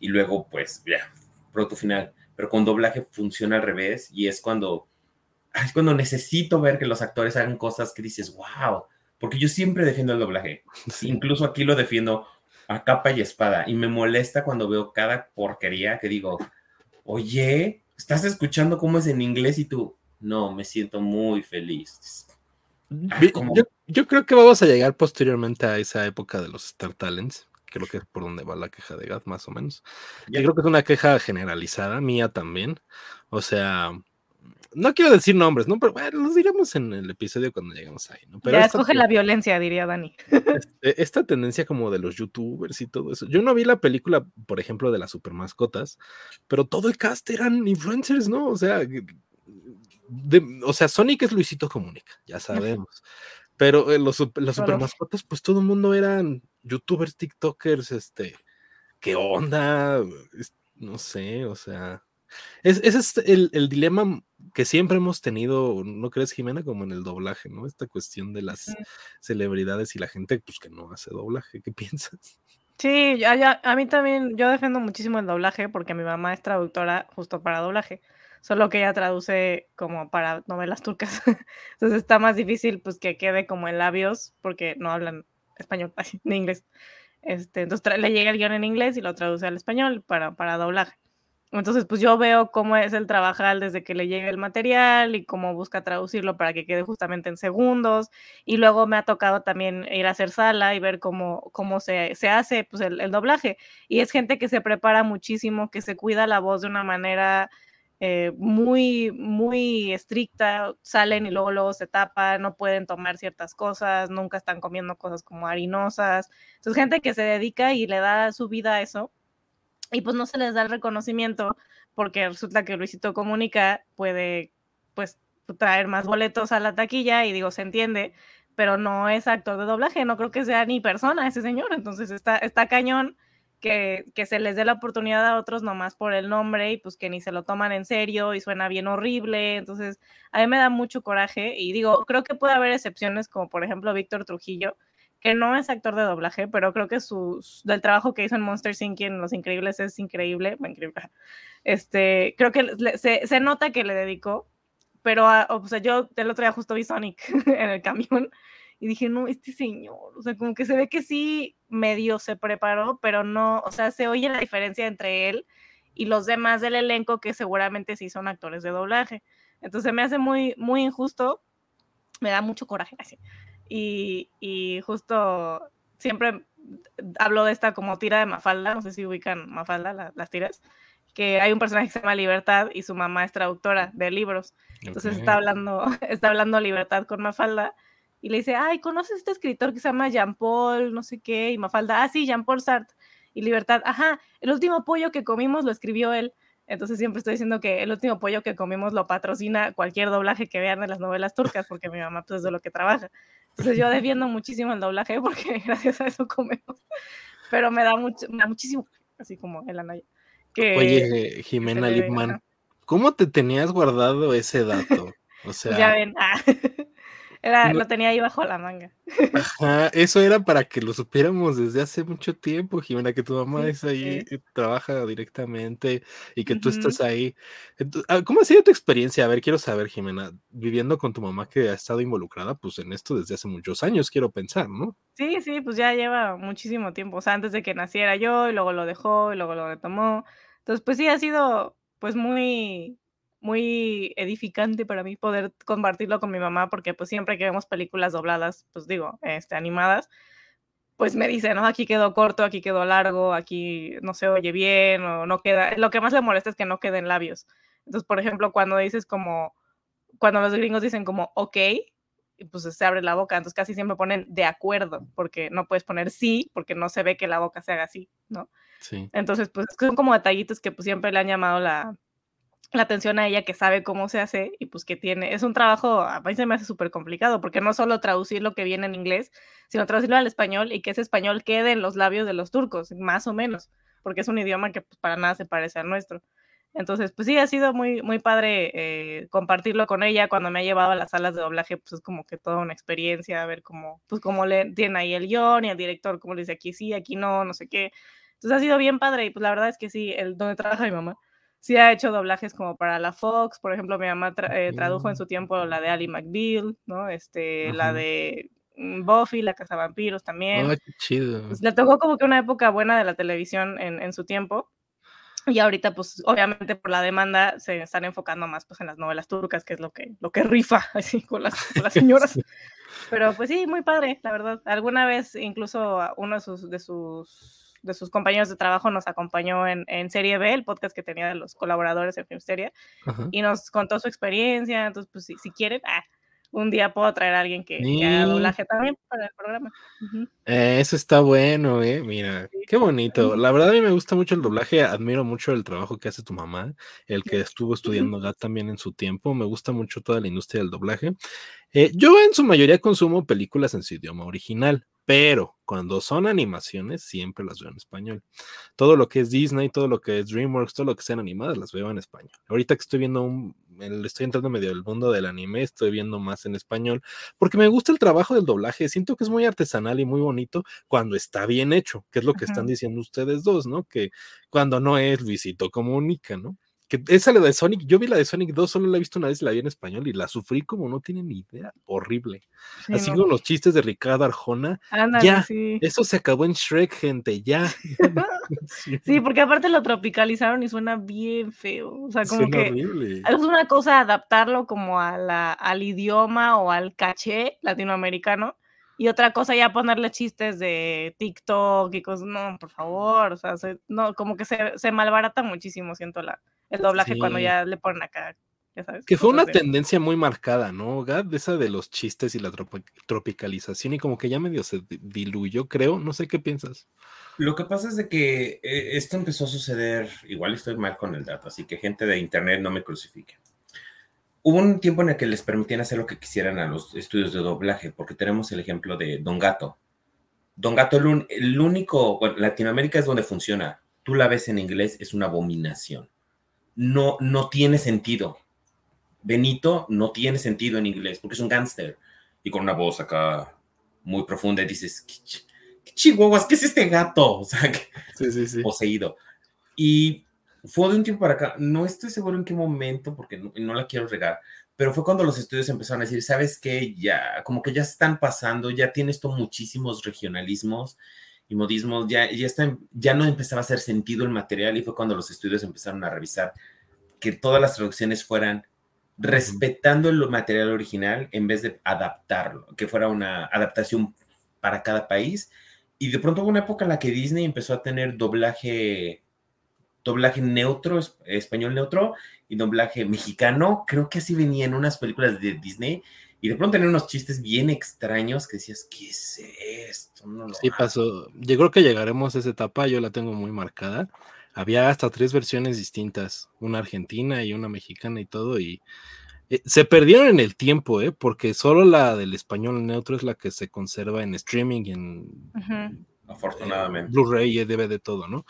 y luego, pues, ya, producto final. Pero con doblaje funciona al revés y es cuando, es cuando necesito ver que los actores hagan cosas que dices, wow, porque yo siempre defiendo el doblaje. Incluso aquí lo defiendo a capa y espada y me molesta cuando veo cada porquería que digo, oye, estás escuchando cómo es en inglés y tú, no, me siento muy feliz. Yo, creo que vamos a llegar posteriormente a esa época de los Star Talents. Creo que es por donde va la queja de Gad, más o menos. Yo creo que es una queja generalizada, mía también. O sea, no quiero decir nombres, ¿no? Pero bueno, los diremos en el episodio cuando lleguemos ahí, ¿no? Pero ya escoge la violencia, diría Dani. Este, esta tendencia como de los youtubers y todo eso. Yo no vi la película, por ejemplo, de las super mascotas, pero todo el cast eran influencers, ¿no? O sea, o sea, Sonic es Luisito Comunica, ya sabemos. Pero eh, los, las super mascotas, pues todo el mundo eran youtubers, tiktokers, este, ¿qué onda? No sé, o sea. ese es el, el, dilema que siempre hemos tenido, ¿no crees, Jimena? Como en el doblaje, ¿no? Esta cuestión de las celebridades y la gente, pues que no hace doblaje, ¿qué piensas? Sí, ya, ya, a mí también, yo defiendo muchísimo el doblaje porque mi mamá es traductora justo para doblaje solo que ella traduce como para novelas turcas. Entonces está más difícil pues que quede como en labios porque no hablan español ni inglés. Este, entonces le llega el guion en inglés y lo traduce al español para, para doblaje. Entonces, pues yo veo cómo es el trabajar desde que le llega el material y cómo busca traducirlo para que quede justamente en segundos. Y luego me ha tocado también ir a hacer sala y ver cómo, cómo se, se hace pues, el, el, doblaje. Y es gente que se prepara muchísimo, que se cuida la voz de una manera eh, muy, muy estricta. Salen y luego, luego se tapan, no pueden tomar ciertas cosas, nunca están comiendo cosas como harinosas. Entonces, gente que se dedica y le da su vida a eso y pues no se les da el reconocimiento porque resulta que Luisito Comunica puede pues traer más boletos a la taquilla y digo, se entiende, pero no es actor de doblaje, no creo que sea ni persona ese señor, entonces está, está cañón que, que se les dé la oportunidad a otros nomás por el nombre y pues que ni se lo toman en serio y suena bien horrible, entonces a mí me da mucho coraje y digo, creo que puede haber excepciones como por ejemplo Víctor Trujillo, que no es actor de doblaje, pero creo que su, del trabajo que hizo en Monster Inc. en Los Increíbles es increíble, increíble. Este, creo que se, se, nota que le dedicó, pero o sea, yo el otro día justo vi Sonic en el camión y dije, no, este señor, o sea, como que se ve que sí medio se preparó, pero no, o sea, se oye la diferencia entre él y los demás del elenco que seguramente sí son actores de doblaje. Entonces me hace muy, muy injusto, me da mucho coraje. Así. Y, justo siempre hablo de esta como tira de Mafalda, no sé si ubican Mafalda, las tiras, que hay un personaje que se llama Libertad y su mamá es traductora de libros. Entonces está hablando, está hablando Libertad con Mafalda y le dice, ay, ¿conoces a este escritor que se llama Jean Paul, no sé qué? Y Mafalda, ah, sí, Jean Paul Sartre. Y Libertad, ajá, el último pollo que comimos lo escribió él. Entonces siempre estoy diciendo que el último pollo que comimos lo patrocina cualquier doblaje que vean de las novelas turcas, porque mi mamá pues, es de lo que trabaja. Entonces yo defiendo muchísimo el doblaje porque gracias a eso comemos. Pero me da, mucho, me da muchísimo, así como el Anaya. Que, Oye, Jimena Lipman, ¿cómo te tenías guardado ese dato? O sea, ya ven. Ah. Era, lo tenía ahí bajo la manga. Ajá, eso era para que lo supiéramos desde hace mucho tiempo, Jimena, que tu mamá es ahí, y trabaja directamente y que tú estás ahí. Ah, ¿Cómo ha sido tu experiencia? A ver, quiero saber, Jimena, viviendo con tu mamá que ha estado involucrada pues en esto desde hace muchos años, quiero pensar, ¿no? Sí, sí, pues ya lleva muchísimo tiempo, o sea, antes de que naciera yo, y luego lo dejó, y luego lo retomó. Entonces, pues sí, ha sido pues muy muy edificante para mí poder compartirlo con mi mamá, porque pues siempre que vemos películas dobladas, pues digo, este, animadas, pues me dice, no, aquí quedó corto, aquí quedó largo, aquí no se oye bien o no queda. Lo que más le molesta es que no queden labios. Entonces, por ejemplo, cuando dices como, cuando los gringos dicen como, ok, pues se abre la boca, entonces casi siempre ponen de acuerdo, porque no puedes poner sí, porque no se ve que la boca se haga así, ¿no? Sí. Entonces, pues son como detallitos que pues siempre le han llamado la, la atención a ella que sabe cómo se hace y pues que tiene, es un trabajo, a mí se me hace súper complicado, porque no solo traducir lo que viene en inglés, sino traducirlo al español y que ese español quede en los labios de los turcos, más o menos, porque es un idioma que pues, para nada se parece al nuestro. Entonces, pues sí, ha sido muy, muy padre eh, compartirlo con ella cuando me ha llevado a las salas de doblaje, pues es como que toda una experiencia, a ver cómo, pues cómo le tiene ahí el guion y el director, como le dice aquí sí, aquí no, no sé qué. Entonces ha sido bien padre y pues la verdad es que sí, el donde trabaja mi mamá sí ha hecho doblajes como para la Fox, por ejemplo, mi mamá eh, tradujo en su tiempo la de Ali McBeal, ¿no? Este, la de mm, Buffy, la Casa Vampiros también. Oh, qué chido. Pues, le tocó como que una época buena de la televisión en, en, su tiempo. Y ahorita, pues, obviamente por la demanda se están enfocando más pues en las novelas turcas, que es lo que, lo que rifa así con las, con las señoras. Pero pues sí, muy padre, la verdad. Alguna vez incluso uno de sus, de sus de sus compañeros de trabajo nos acompañó en, en, Serie B, el podcast que tenía de los colaboradores en Filmsteria, y nos contó su experiencia. Entonces, pues si, si quieren, ah, un día puedo traer a alguien que, haga doblaje también para el programa. Eh, eso está bueno, eh. Mira, qué bonito. La verdad a mí me gusta mucho el doblaje, admiro mucho el trabajo que hace tu mamá, el que estuvo estudiando GAT también en su tiempo. Me gusta mucho toda la industria del doblaje. Eh, yo en su mayoría consumo películas en su idioma original pero cuando son animaciones siempre las veo en español. Todo lo que es Disney, todo lo que es DreamWorks, todo lo que sean animadas las veo en español. Ahorita que estoy viendo un, estoy entrando medio del mundo del anime, estoy viendo más en español, porque me gusta el trabajo del doblaje, siento que es muy artesanal y muy bonito cuando está bien hecho, que es lo que están diciendo ustedes dos, ¿no? Que cuando no es Luisito Comunica, ¿no? Que esa la de Sonic, yo vi la de Sonic 2, solo la he visto una vez, la vi en español y la sufrí como no tienen ni idea, horrible. Así como los chistes de Ricardo Arjona. ya, eso se acabó en Shrek, gente, ya. sí. porque aparte lo tropicalizaron y suena bien feo. O sea, como que es una cosa adaptarlo como a la, al idioma o al caché latinoamericano. Y otra cosa ya ponerle chistes de TikTok y cosas, no, por favor, o sea, no, como que se, se malbarata muchísimo, siento la, el doblaje cuando ya le ponen acá. Ya sabes, que fue una tendencia muy marcada, ¿no, Gad? Esa de los chistes y la tropicalización y como que ya medio se diluyó, creo. No sé qué piensas. Lo que pasa es de que eh, esto empezó a suceder, igual estoy mal con el dato, así que gente de internet no me crucifique. Hubo un tiempo en el que les permitían hacer lo que quisieran a los estudios de doblaje, porque tenemos el ejemplo de Don Gato. Don Gato, el, el único, bueno, Latinoamérica es donde funciona. Tú la ves en inglés, es una abominación no, no tiene sentido. Benito no tiene sentido en inglés porque es un gángster y con una voz acá muy profunda y dices, ¿qué, chihuahuas? ¿Qué es este gato? O sea, poseído. Y fue de un tiempo para acá, no estoy seguro en qué momento porque no, la quiero regar, pero fue cuando los estudios empezaron a decir, ¿sabes qué? Ya, como que ya están pasando, ya tiene esto muchísimos regionalismos y modismos, ya, ya, está, ya no empezaba a hacer sentido el material y fue cuando los estudios empezaron a revisar que todas las traducciones fueran respetando el material original en vez de adaptarlo, que fuera una adaptación para cada país. Y de pronto hubo una época en la que Disney empezó a tener doblaje, doblaje neutro, español neutro y doblaje mexicano. Creo que así venía en unas películas de Disney y de pronto tener unos chistes bien extraños que decías, ¿qué es esto? sí, pasó. Yo creo que llegaremos a esa etapa, yo la tengo muy marcada. Había hasta tres versiones distintas, una argentina y una mexicana y todo, y eh, se perdieron en el tiempo, ¿eh? porque solo la del español neutro es la que se conserva en streaming, en, afortunadamente. Blu-ray y DVD, todo, ¿no?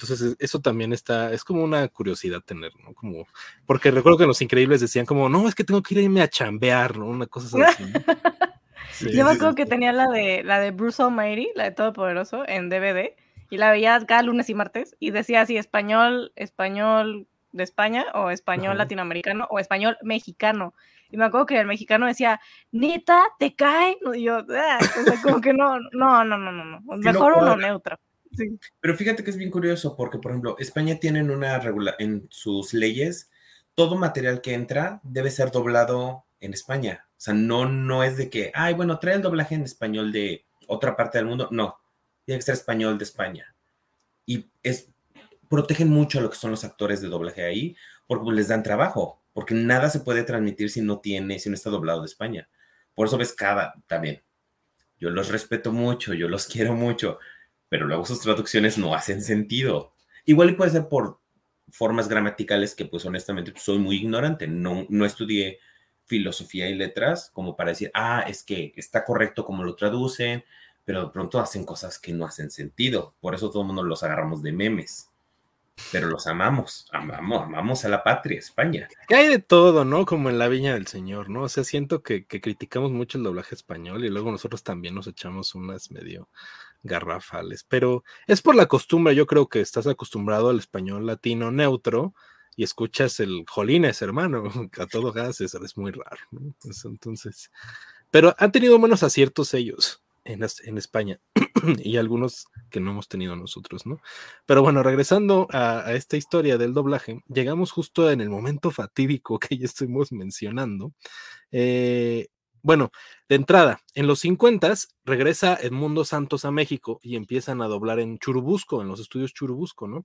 Entonces, eso también está, es como una curiosidad tener, ¿no? Como, porque recuerdo que los increíbles decían como, no, es que tengo que irme a chambear, ¿no? Una cosa así. Yo me acuerdo que tenía la de, la de Bruce Almighty, la de Todopoderoso, en DVD, y la veía cada lunes y martes, y decía así, español, español de España, o español latinoamericano, o español mexicano. Y me acuerdo que el mexicano decía, neta, te cae. Y yo, ah", como que no, no, no, no, no, mejor uno neutro. Pero fíjate que es bien curioso porque, por ejemplo, España tiene una regula en sus leyes, todo material que entra debe ser doblado en España. O sea, no, no es de que, ay, bueno, trae el doblaje en español de otra parte del mundo. No, tiene que ser español de España. Y es, protegen mucho a lo que son los actores de doblaje ahí, porque pues, les dan trabajo, porque nada se puede transmitir si no tiene, si no está doblado de España. Por eso ves cada, también. Yo los respeto mucho, yo los quiero mucho, pero luego sus traducciones no hacen sentido. Igual puede ser por formas gramaticales que pues honestamente soy muy ignorante, no, no estudié filosofía y letras como para decir, ah, es que está correcto como lo traducen, pero de pronto hacen cosas que no hacen sentido. Por eso todo el mundo los agarramos de memes. Pero los amamos, amamos, amamos a la patria, España. Que hay de todo, ¿no? Como en la Viña del Señor, ¿no? O sea, siento que, que criticamos mucho el doblaje español y luego nosotros también nos echamos unas medio garrafales, pero es por la costumbre, yo creo que estás acostumbrado al español latino neutro y escuchas el jolines, hermano, a todo gas, es, es muy raro, entonces, pero han tenido menos aciertos ellos en, en España y algunos que no hemos tenido nosotros, ¿no? Pero bueno, regresando a, esta historia del doblaje, llegamos justo en el momento fatídico que ya estuvimos mencionando. Eh, bueno, de entrada, en los 50 regresa Edmundo Santos a México y empiezan a doblar en Churubusco, en los estudios Churubusco, ¿no?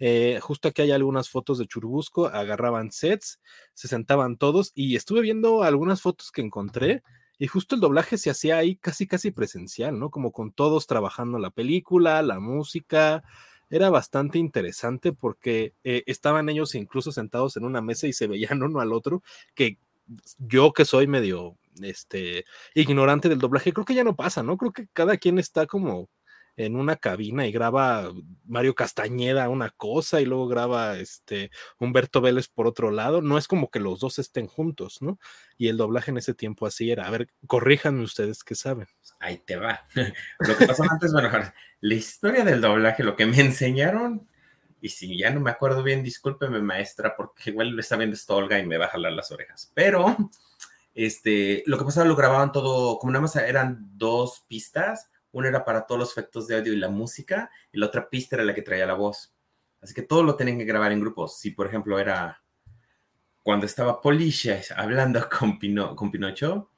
Eh, justo aquí hay algunas fotos de Churubusco, agarraban sets, se sentaban todos y estuve viendo algunas fotos que encontré y justo el doblaje se hacía ahí casi, casi presencial, ¿no? Como con todos trabajando la película, la música. Era bastante interesante porque eh, estaban ellos incluso sentados en una mesa y se veían uno al otro, que yo que soy medio este, ignorante del doblaje, creo que ya no pasa, ¿no? Creo que cada quien está como en una cabina y graba Mario Castañeda una cosa y luego graba este Humberto Vélez por otro lado. No es como que los dos estén juntos, ¿no? Y el doblaje en ese tiempo así era. A ver, corríjanme ustedes que saben. Ahí te va. Lo que pasó antes, bueno, la historia del doblaje, lo que me enseñaron Y si ya no me acuerdo bien, discúlpeme, maestra, porque igual lo está viendo esta Olga y me va a jalar las orejas. Pero este, lo que pasaba, lo grababan todo, como nada más eran dos pistas, una era para todos los efectos de audio y la música, y la otra pista era la que traía la voz. Así que todo lo tenían que grabar en grupos. Si, por ejemplo, era cuando estaba Polisha hablando con, con Pinocho,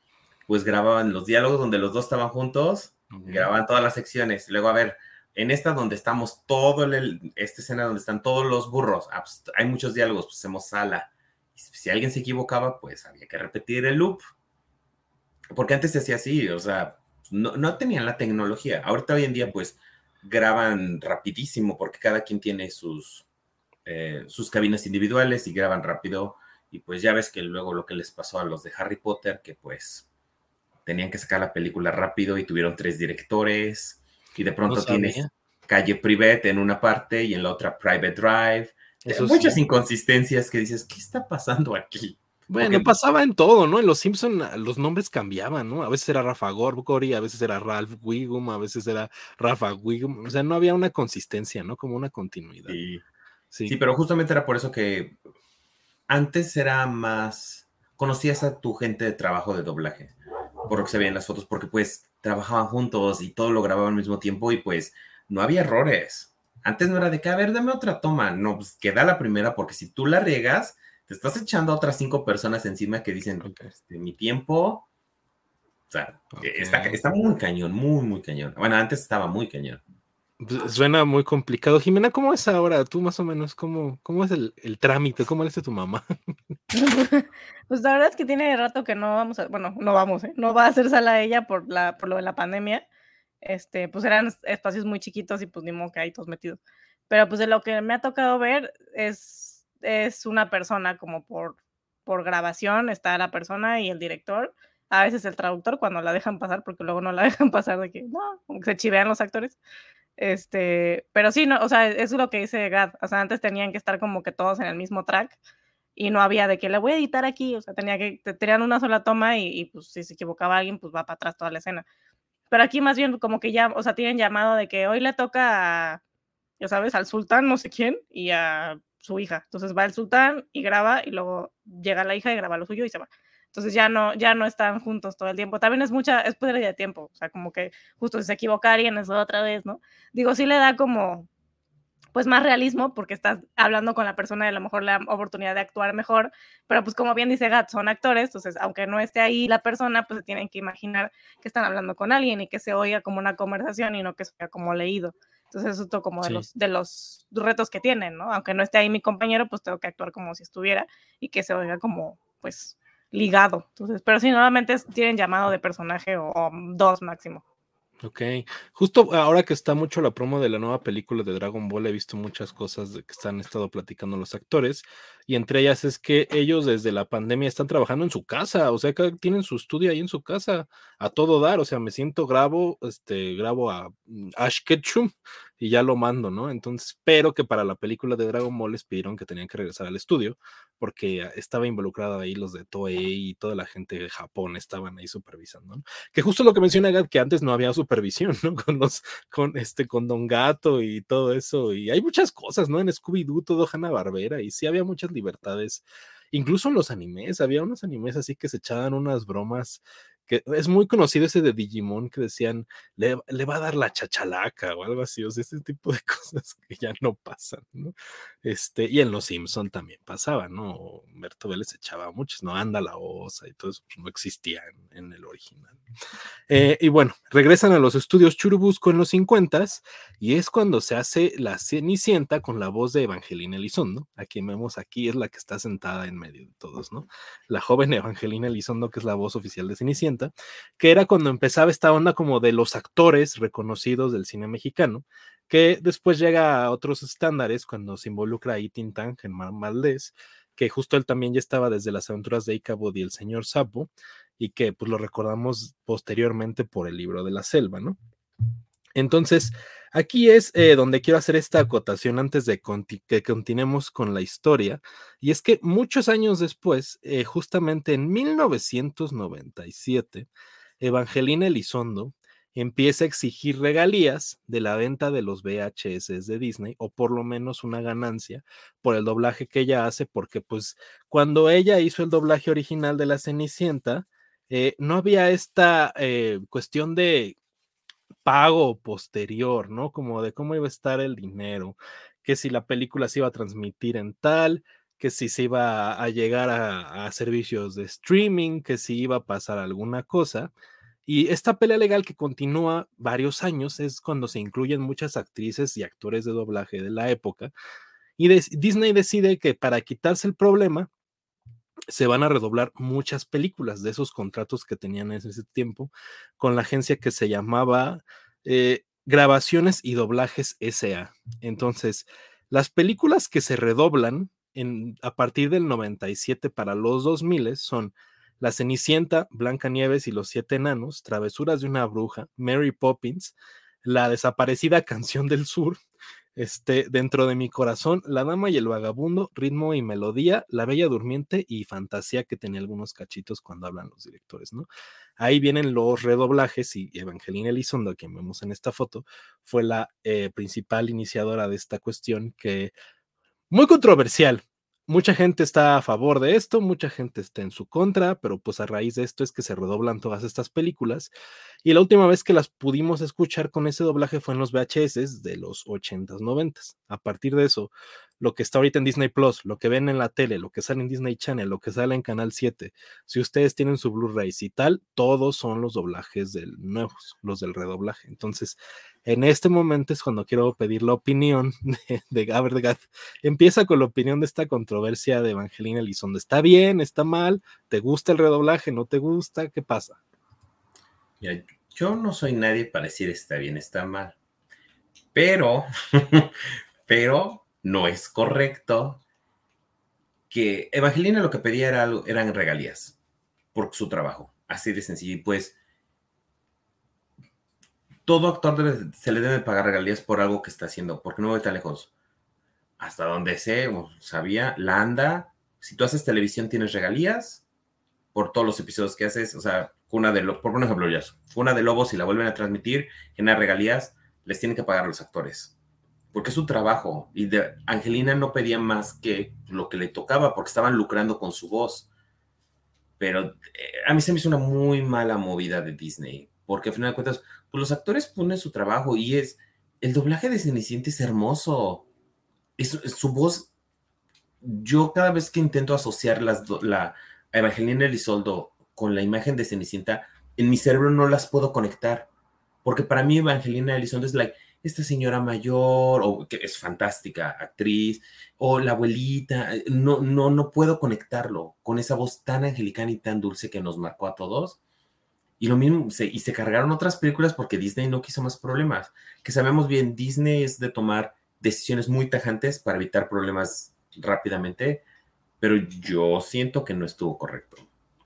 pues grababan los diálogos donde los dos estaban juntos, grababan todas las secciones. Luego, a ver, en esta donde estamos, todo el, esta escena donde están todos los burros, ah, pues, hay muchos diálogos, pues hacemos sala. Si alguien se equivocaba, pues había que repetir el loop. Porque antes se hacía así, o sea, no, no tenían la tecnología. Ahorita hoy en día, pues, graban rapidísimo porque cada quien tiene sus, eh, sus cabinas individuales y graban rápido. Y pues ya ves que luego lo que les pasó a los de Harry Potter, que pues tenían que sacar la película rápido y tuvieron tres directores y de pronto tienes calle private en una parte y en la otra private drive. Muchas inconsistencias que dices, ¿qué está pasando aquí? Bueno, pasaba en todo, ¿no? En los Simpson ah, los nombres cambiaban, ¿no? A veces era Rafa Gorgory, a veces era Ralph Wiggum, a veces era Rafa Wiggum. O sea, no había una consistencia, ¿no? Como una continuidad. Sí. sí. sí, pero justamente era por eso que antes era más. Conocías a tu gente de trabajo de doblaje por lo que se veían las fotos, porque pues trabajaban juntos y todo lo grababan al mismo tiempo y pues no había errores. Antes no era de que, a ver, dame otra toma. No, pues queda la primera, porque si tú la riegas, te estás echando a otras cinco personas encima que dicen, este, mi tiempo. O sea, está, está muy cañón, muy, muy cañón. Bueno, antes estaba muy cañón. Pues, suena muy complicado. Jimena, ¿cómo es ahora? Tú más o menos, ¿cómo, cómo es el, el trámite? ¿Cómo le hace tu mamá? pues la verdad es que tiene rato que no vamos a, bueno, no vamos, ¿eh? no va a hacer sala ella por, la, por lo de la pandemia. Este, pues eran espacios muy chiquitos y pues ni modo que hay todos metidos. Pero pues de lo que me ha tocado ver es, es una persona como por, por grabación, está la persona y el director. A veces el traductor cuando la dejan pasar, porque luego no la dejan pasar de que no, aunque se chivean los actores. Este, pero sí, no, o sea, eso es lo que dice Gad. O sea, antes tenían que estar como que todos en el mismo track y no había de que le voy a editar aquí. O sea, tenía que, tenían una sola toma y, pues si se equivocaba alguien, pues va para atrás toda la escena. Pero aquí más bien como que ya, o sea, tienen llamado de que hoy le toca, a, ya sabes, al sultán, no sé quién, y a su hija. Entonces va el sultán y graba y luego llega la hija y graba lo suyo y se va. Entonces ya no, ya no están juntos todo el tiempo. También es mucha, es pérdida de tiempo. O sea, como que justo se equivoca alguien es otra vez, ¿no? Digo, sí le da como, pues más realismo porque estás hablando con la persona y a lo mejor le da oportunidad de actuar mejor, pero pues como bien dice Gat, son actores, entonces aunque no esté ahí la persona, pues se tienen que imaginar que están hablando con alguien y que se oiga como una conversación y no que sea como leído. Entonces eso es todo como de, los, de los retos que tienen, ¿no? Aunque no esté ahí mi compañero, pues tengo que actuar como si estuviera y que se oiga como, pues, ligado. Entonces, pero sí, normalmente tienen llamado de personaje o, dos máximo. Ok, justo ahora que está mucho la promo de la nueva película de Dragon Ball, he visto muchas cosas de que están estado platicando los actores, y entre ellas es que ellos desde la pandemia están trabajando en su casa, o sea, que tienen su estudio ahí en su casa a todo dar, o sea, me siento grabo, este, grabo a mm, Ash Ketchum y ya lo mando, ¿no? Entonces, pero que para la película de Dragon Ball les pidieron que tenían que regresar al estudio porque estaba involucrado ahí los de Toei y toda la gente de Japón estaban ahí supervisando, ¿no? Que justo lo que menciona Gad, que antes no había supervisión, ¿no? Con los, con este, con Don Gato y todo eso, y hay muchas cosas, ¿no? En Scooby-Doo, todo Hanna Barbera, y sí había muchas libertades incluso en los animes, había unos animes así que se echaban unas bromas que es muy conocido ese de Digimon que decían, le, va a dar la chachalaca o algo así, o sea, ese tipo de cosas que ya no pasan, ¿no? Este, y en Los Simpson también pasaba, ¿no? Berto Vélez echaba muchos, ¿no? Anda la osa y todo eso, pues, no existía en, el original. Eh, y bueno, regresan a los estudios Churubusco en los 50 y es cuando se hace la Cenicienta con la voz de Evangelina Elizondo, a quien vemos aquí es la que está sentada en medio de todos, ¿no? La joven Evangelina Elizondo, que es la voz oficial de Cenicienta que era cuando empezaba esta onda como de los actores reconocidos del cine mexicano, que después llega a otros estándares cuando se involucra ahí Tintán, Germán Maldés, que justo él también ya estaba desde las aventuras de Icabod y el señor Sapo, y que pues lo recordamos posteriormente por el libro de la selva, ¿no? Entonces, aquí es eh, donde quiero hacer esta acotación antes de que continuemos con la historia, y es que muchos años después, eh, justamente en 1997, Evangelina Elizondo empieza a exigir regalías de la venta de los VHS de Disney o por lo menos una ganancia por el doblaje que ella hace, porque pues cuando ella hizo el doblaje original de la Cenicienta, eh, no había esta cuestión de pago posterior, ¿no? Como de cómo iba a estar el dinero, que si la película se iba a transmitir en tal, que si se iba a llegar a, servicios de streaming, que si iba a pasar alguna cosa. Y esta pelea legal que continúa varios años es cuando se incluyen muchas actrices y actores de doblaje de la época. Y Disney decide que para quitarse el problema, se van a redoblar muchas películas de esos contratos que tenían en ese tiempo con la agencia que se llamaba eh, Grabaciones y Doblajes SA. Entonces, las películas que se redoblan en, a partir del 97 para los 2000 son la Cenicienta, Blanca Nieves y los Siete Enanos, Travesuras de una Bruja, Mary Poppins, La desaparecida Canción del Sur, este, Dentro de mi Corazón, La Dama y el Vagabundo, Ritmo y Melodía, La Bella Durmiente y Fantasía, que tenía algunos cachitos cuando hablan los directores, ¿no? Ahí vienen los redoblajes y Evangelina Elizondo, quien vemos en esta foto, fue la eh, principal iniciadora de esta cuestión que muy controversial, mucha gente está a favor de esto, mucha gente está en su contra, pero pues a raíz de esto es que se redoblan todas estas películas. Y la última vez que las pudimos escuchar con ese doblaje fue en los VHS de los 80s, 90s. A partir de eso, lo que está ahorita en Disney Plus, lo que ven en la tele, lo que sale en Disney Channel, lo que sale en Canal 7, si ustedes tienen su Blu-ray y tal, todos son los doblajes del nuevos, los del redoblaje. Entonces, en este momento es cuando quiero pedir la opinión de, de Empieza con la opinión de esta controversia de Evangelina Elizondo. ¿Está bien? ¿Está mal? ¿Te gusta el redoblaje? ¿No te gusta? ¿Qué pasa? yo no soy nadie para decir está bien, está mal. Pero, pero no es correcto que Evangelina lo que pedía era, eran regalías por su trabajo, así de sencillo. Y pues todo actor se le debe pagar regalías por algo que está haciendo, porque no voy tan lejos. Hasta donde sé, o sabía, la anda, si tú haces televisión tienes regalías por todos los episodios que haces, o sea, una de por un ejemplo, ya, una de Lobos, si la vuelven a transmitir, genera regalías, les tienen que pagar los actores porque es su trabajo. Y de Angelina no pedía más que lo que le tocaba, porque estaban lucrando con su voz. Pero eh, a mí se me hizo una muy mala movida de Disney, porque al final de cuentas, pues los actores ponen su trabajo y es, el doblaje de Cenicienta es hermoso. Es, su voz, yo cada vez que intento asociar la Evangelina Elisoldo con la imagen de Cenicienta, en mi cerebro no las puedo conectar, porque para mí Evangelina Elizondo es like, esta señora mayor, o que es fantástica actriz, o la abuelita, eh, no, no, no puedo conectarlo con esa voz tan angelical y tan dulce que nos marcó a todos. Y lo mismo, y se cargaron otras películas porque Disney no quiso más problemas. Que sabemos bien, Disney es de tomar decisiones muy tajantes para evitar problemas rápidamente, pero yo siento que no estuvo correcto.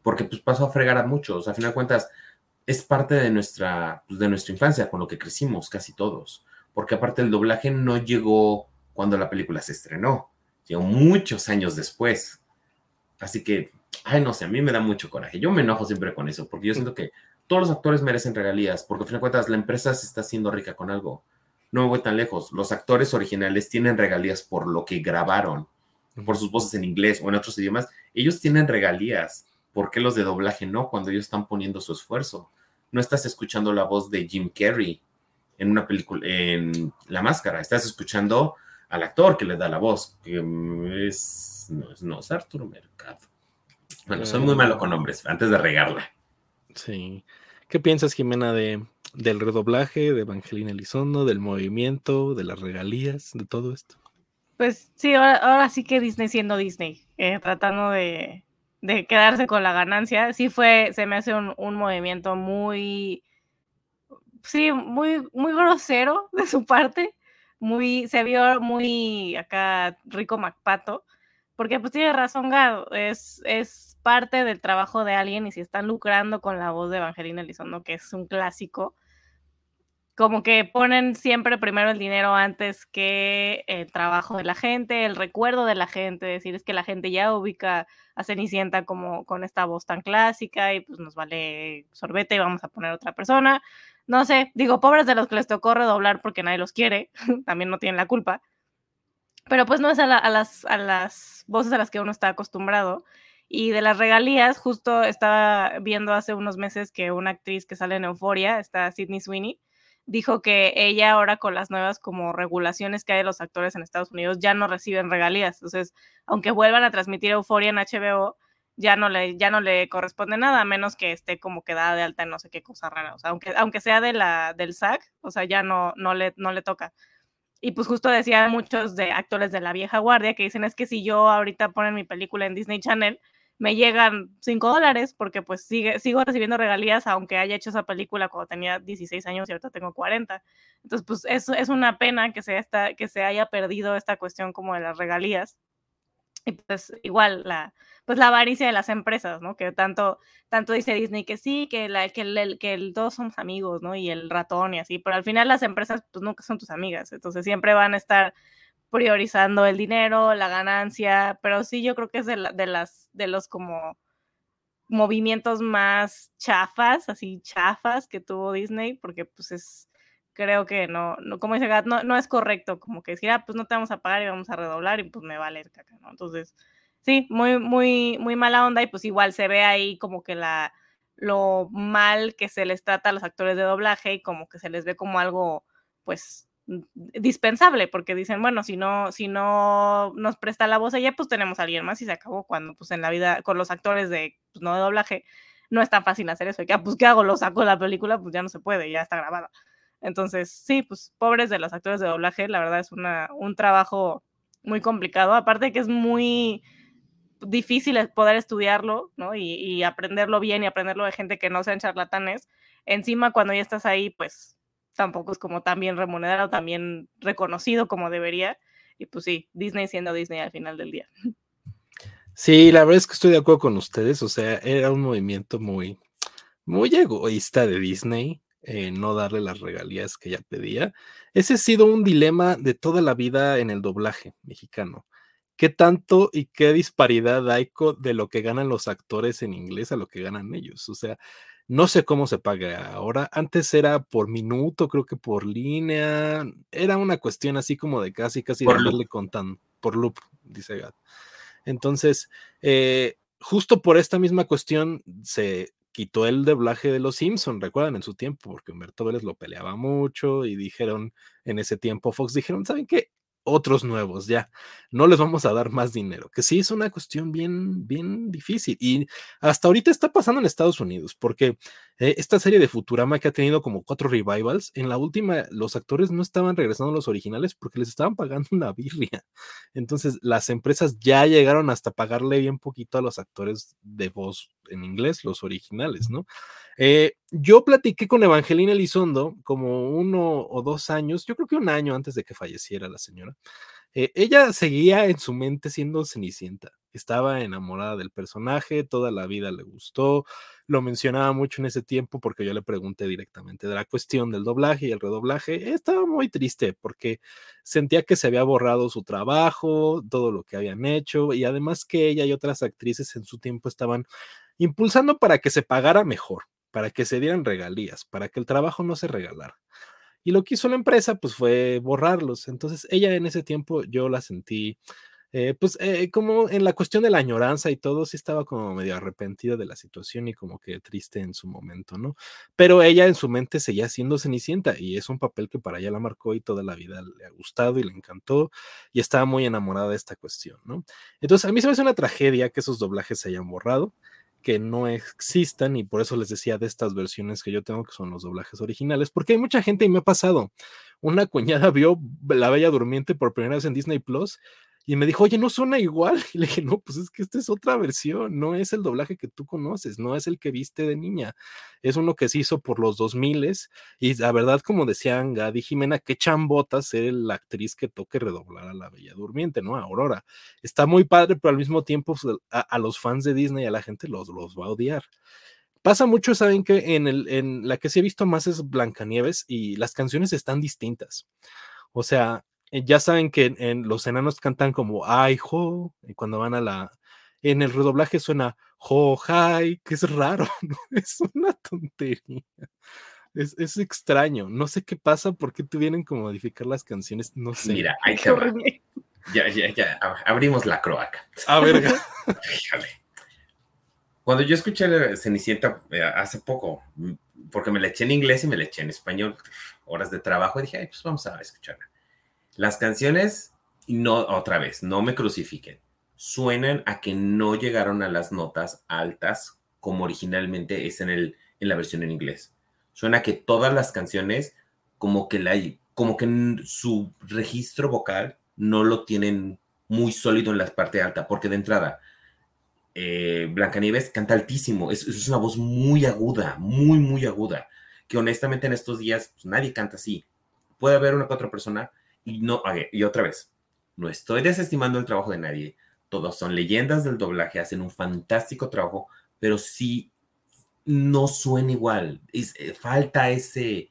Porque pues pasó a fregar a muchos. A final de cuentas, es parte de nuestra, pues, de nuestra infancia, con lo que crecimos casi todos porque aparte el doblaje no llegó cuando la película se estrenó, llegó muchos años después. Así que, ay, no sé, a mí me da mucho coraje. Yo me enojo siempre con eso, porque yo siento que todos los actores merecen regalías, porque al fin de cuentas la empresa se está haciendo rica con algo. No me voy tan lejos. Los actores originales tienen regalías por lo que grabaron, por sus voces en inglés o en otros idiomas. Ellos tienen regalías. ¿Por qué los de doblaje no? Cuando ellos están poniendo su esfuerzo. No estás escuchando la voz de Jim Carrey en una película, en La Máscara. Estás escuchando al actor que le da la voz, que es, no, es, no, Arturo Mercado. Bueno, soy muy malo con nombres, antes de regarla. Sí. ¿Qué piensas, Jimena, de, del redoblaje de Evangelina Elizondo, del movimiento, de las regalías, de todo esto? Pues sí, ahora, sí que Disney siendo Disney, eh, tratando de, de, quedarse con la ganancia. Sí fue, se me hace un, un movimiento muy sí, muy, muy grosero de su parte, muy, se vio muy acá rico Macpato, porque pues tiene razón Gado, es, es parte del trabajo de alguien y si están lucrando con la voz de Evangelina Elizondo, que es un clásico, como que ponen siempre primero el dinero antes que el trabajo de la gente, el recuerdo de la gente, decir es que la gente ya ubica a Cenicienta como con esta voz tan clásica y pues nos vale sorbete y vamos a poner otra persona no sé, digo, pobres de los que les tocó redoblar porque nadie los quiere, también no tienen la culpa. Pero pues no es a, las, voces a las que uno está acostumbrado. Y de las regalías, justo estaba viendo hace unos meses que una actriz que sale en Euforia, está Sidney Sweeney, dijo que ella ahora con las nuevas como regulaciones que hay de los actores en Estados Unidos ya no reciben regalías. Entonces, aunque vuelvan a transmitir Euforia en HBO, ya no le, ya no le corresponde nada, a menos que esté como quedada de alta en no sé qué cosa rara. O sea, aunque, aunque sea de la, del SAG, o sea, ya no, no, le, no le toca. Y pues justo decían muchos de actores de la vieja guardia que dicen es que si yo ahorita ponen mi película en Disney Channel, me llegan 5 dólares porque pues sigue, sigo recibiendo regalías aunque haya hecho esa película cuando tenía 16 años y ahorita tengo 40. Entonces pues eso es una pena que se, esta, que se haya perdido esta cuestión como de las regalías. Y pues igual la, pues la avaricia de las empresas, ¿no? Que tanto, tanto dice Disney que sí, que, la, que, el, que el, todos somos amigos, ¿no? Y el ratón y así, pero al final las empresas pues nunca son tus amigas, entonces siempre van a estar priorizando el dinero, la ganancia, pero sí yo creo que es de, de las, de los como movimientos más chafas, así chafas que tuvo Disney, porque pues es, creo que no, no como dice Gat, no, no es correcto como que decir, ah, pues no te vamos a pagar y vamos a redoblar y pues me vale el caca, ¿no? Entonces, Sí, muy, muy, muy mala onda y pues igual se ve ahí como que la, lo mal que se les trata a los actores de doblaje y como que se les ve como algo, pues, dispensable, porque dicen, bueno, si no, si no nos presta la voz ella, pues tenemos a alguien más y se acabó cuando, pues, en la vida, con los actores de, pues, no de doblaje, no es tan fácil hacer eso. Y que, ah, pues, ¿qué hago? Lo saco la película, pues ya no se puede, ya está grabada. Entonces, sí, pues, pobres de los actores de doblaje, la verdad es una, un trabajo muy complicado, aparte que es muy difícil poder estudiarlo, ¿no? Y, aprenderlo bien y aprenderlo de gente que no sean charlatanes. Encima, cuando ya estás ahí, pues tampoco es como tan bien remunerado, tan bien reconocido como debería. Y pues sí, Disney siendo Disney al final del día. Sí, la verdad es que estoy de acuerdo con ustedes. O sea, era un movimiento muy, muy egoísta de Disney. Eh, no darle las regalías que ella pedía. Ese ha sido un dilema de toda la vida en el doblaje mexicano qué tanto y qué disparidad hay de lo que ganan los actores en inglés a lo que ganan ellos. O sea, no sé cómo se paga ahora. Antes era por minuto, creo que por línea. Era una cuestión así como de casi, casi por darle contando. Por loop, dice Gad. Entonces, eh, justo por esta misma cuestión se quitó el doblaje de los Simpson, recuerdan en su tiempo, porque Humberto Vélez lo peleaba mucho y dijeron en ese tiempo Fox dijeron, ¿saben qué? otros nuevos, ya. No les vamos a dar más dinero, que sí es una cuestión bien, bien difícil. Y hasta ahorita está pasando en Estados Unidos, porque eh, esta serie de Futurama que ha tenido como cuatro revivals, en la última los actores no estaban regresando a los originales porque les estaban pagando una birria. Entonces las empresas ya llegaron hasta pagarle bien poquito a los actores de voz en inglés, los originales, ¿no? Eh, yo platiqué con Evangelina Elizondo como uno o dos años, yo creo que un año antes de que falleciera la señora. Eh, ella seguía en su mente siendo Cenicienta, estaba enamorada del personaje, toda la vida le gustó, lo mencionaba mucho en ese tiempo porque yo le pregunté directamente de la cuestión del doblaje y el redoblaje. Estaba muy triste porque sentía que se había borrado su trabajo, todo lo que habían hecho y además que ella y otras actrices en su tiempo estaban impulsando para que se pagara mejor para que se dieran regalías, para que el trabajo no se regalara. Y lo que hizo la empresa, pues fue borrarlos. Entonces, ella en ese tiempo yo la sentí, eh, pues eh, como en la cuestión de la añoranza y todo, sí estaba como medio arrepentida de la situación y como que triste en su momento, ¿no? Pero ella en su mente seguía siendo Cenicienta y es un papel que para ella la marcó y toda la vida le ha gustado y le encantó y estaba muy enamorada de esta cuestión, ¿no? Entonces, a mí se me hace una tragedia que esos doblajes se hayan borrado que no existan y por eso les decía de estas versiones que yo tengo que son los doblajes originales, porque hay mucha gente y me ha pasado. Una cuñada vio La Bella Durmiente por primera vez en Disney Plus y me dijo, oye, no suena igual. Y le dije, no, pues es que esta es otra versión, no es el doblaje que tú conoces, no es el que viste de niña, es uno que se hizo por los 2000 y la verdad, como decían Gadi Jimena, qué chambota ser la actriz que toque redoblar a la Bella Durmiente, ¿no? A Aurora. Está muy padre, pero al mismo tiempo pues, a, los fans de Disney, a la gente los, los va a odiar. Pasa mucho, saben que en, el, en la que se ha visto más es Blancanieves y las canciones están distintas. O sea, ya saben que en, los enanos cantan como ay, jo, y cuando van a la. En el redoblaje suena jo, hi, que es raro, ¿no? Es una tontería. Es, extraño. No sé qué pasa, por qué tuvieron que modificar las canciones. No sé. Mira, ahí te Ya, ya, ya. Abrimos la croaca. A ver. Cuando yo escuché Cenicienta eh, hace poco, porque me la eché en inglés y me la eché en español, horas de trabajo, dije, Ay, pues vamos a escucharla. Las canciones, no, otra vez, no me crucifiquen, suenan a que no llegaron a las notas altas como originalmente es en, el, en la versión en inglés. Suena que todas las canciones, como que, la, como que su registro vocal no lo tienen muy sólido en la parte alta, porque de entrada, eh, Blancanieves canta altísimo, es, es, una voz muy aguda, muy, muy aguda, que honestamente en estos días pues, nadie canta así. Puede haber una que otra persona y no, y otra vez, no estoy desestimando el trabajo de nadie, todos son leyendas del doblaje, hacen un fantástico trabajo, pero sí no suena igual. Eh, falta ese,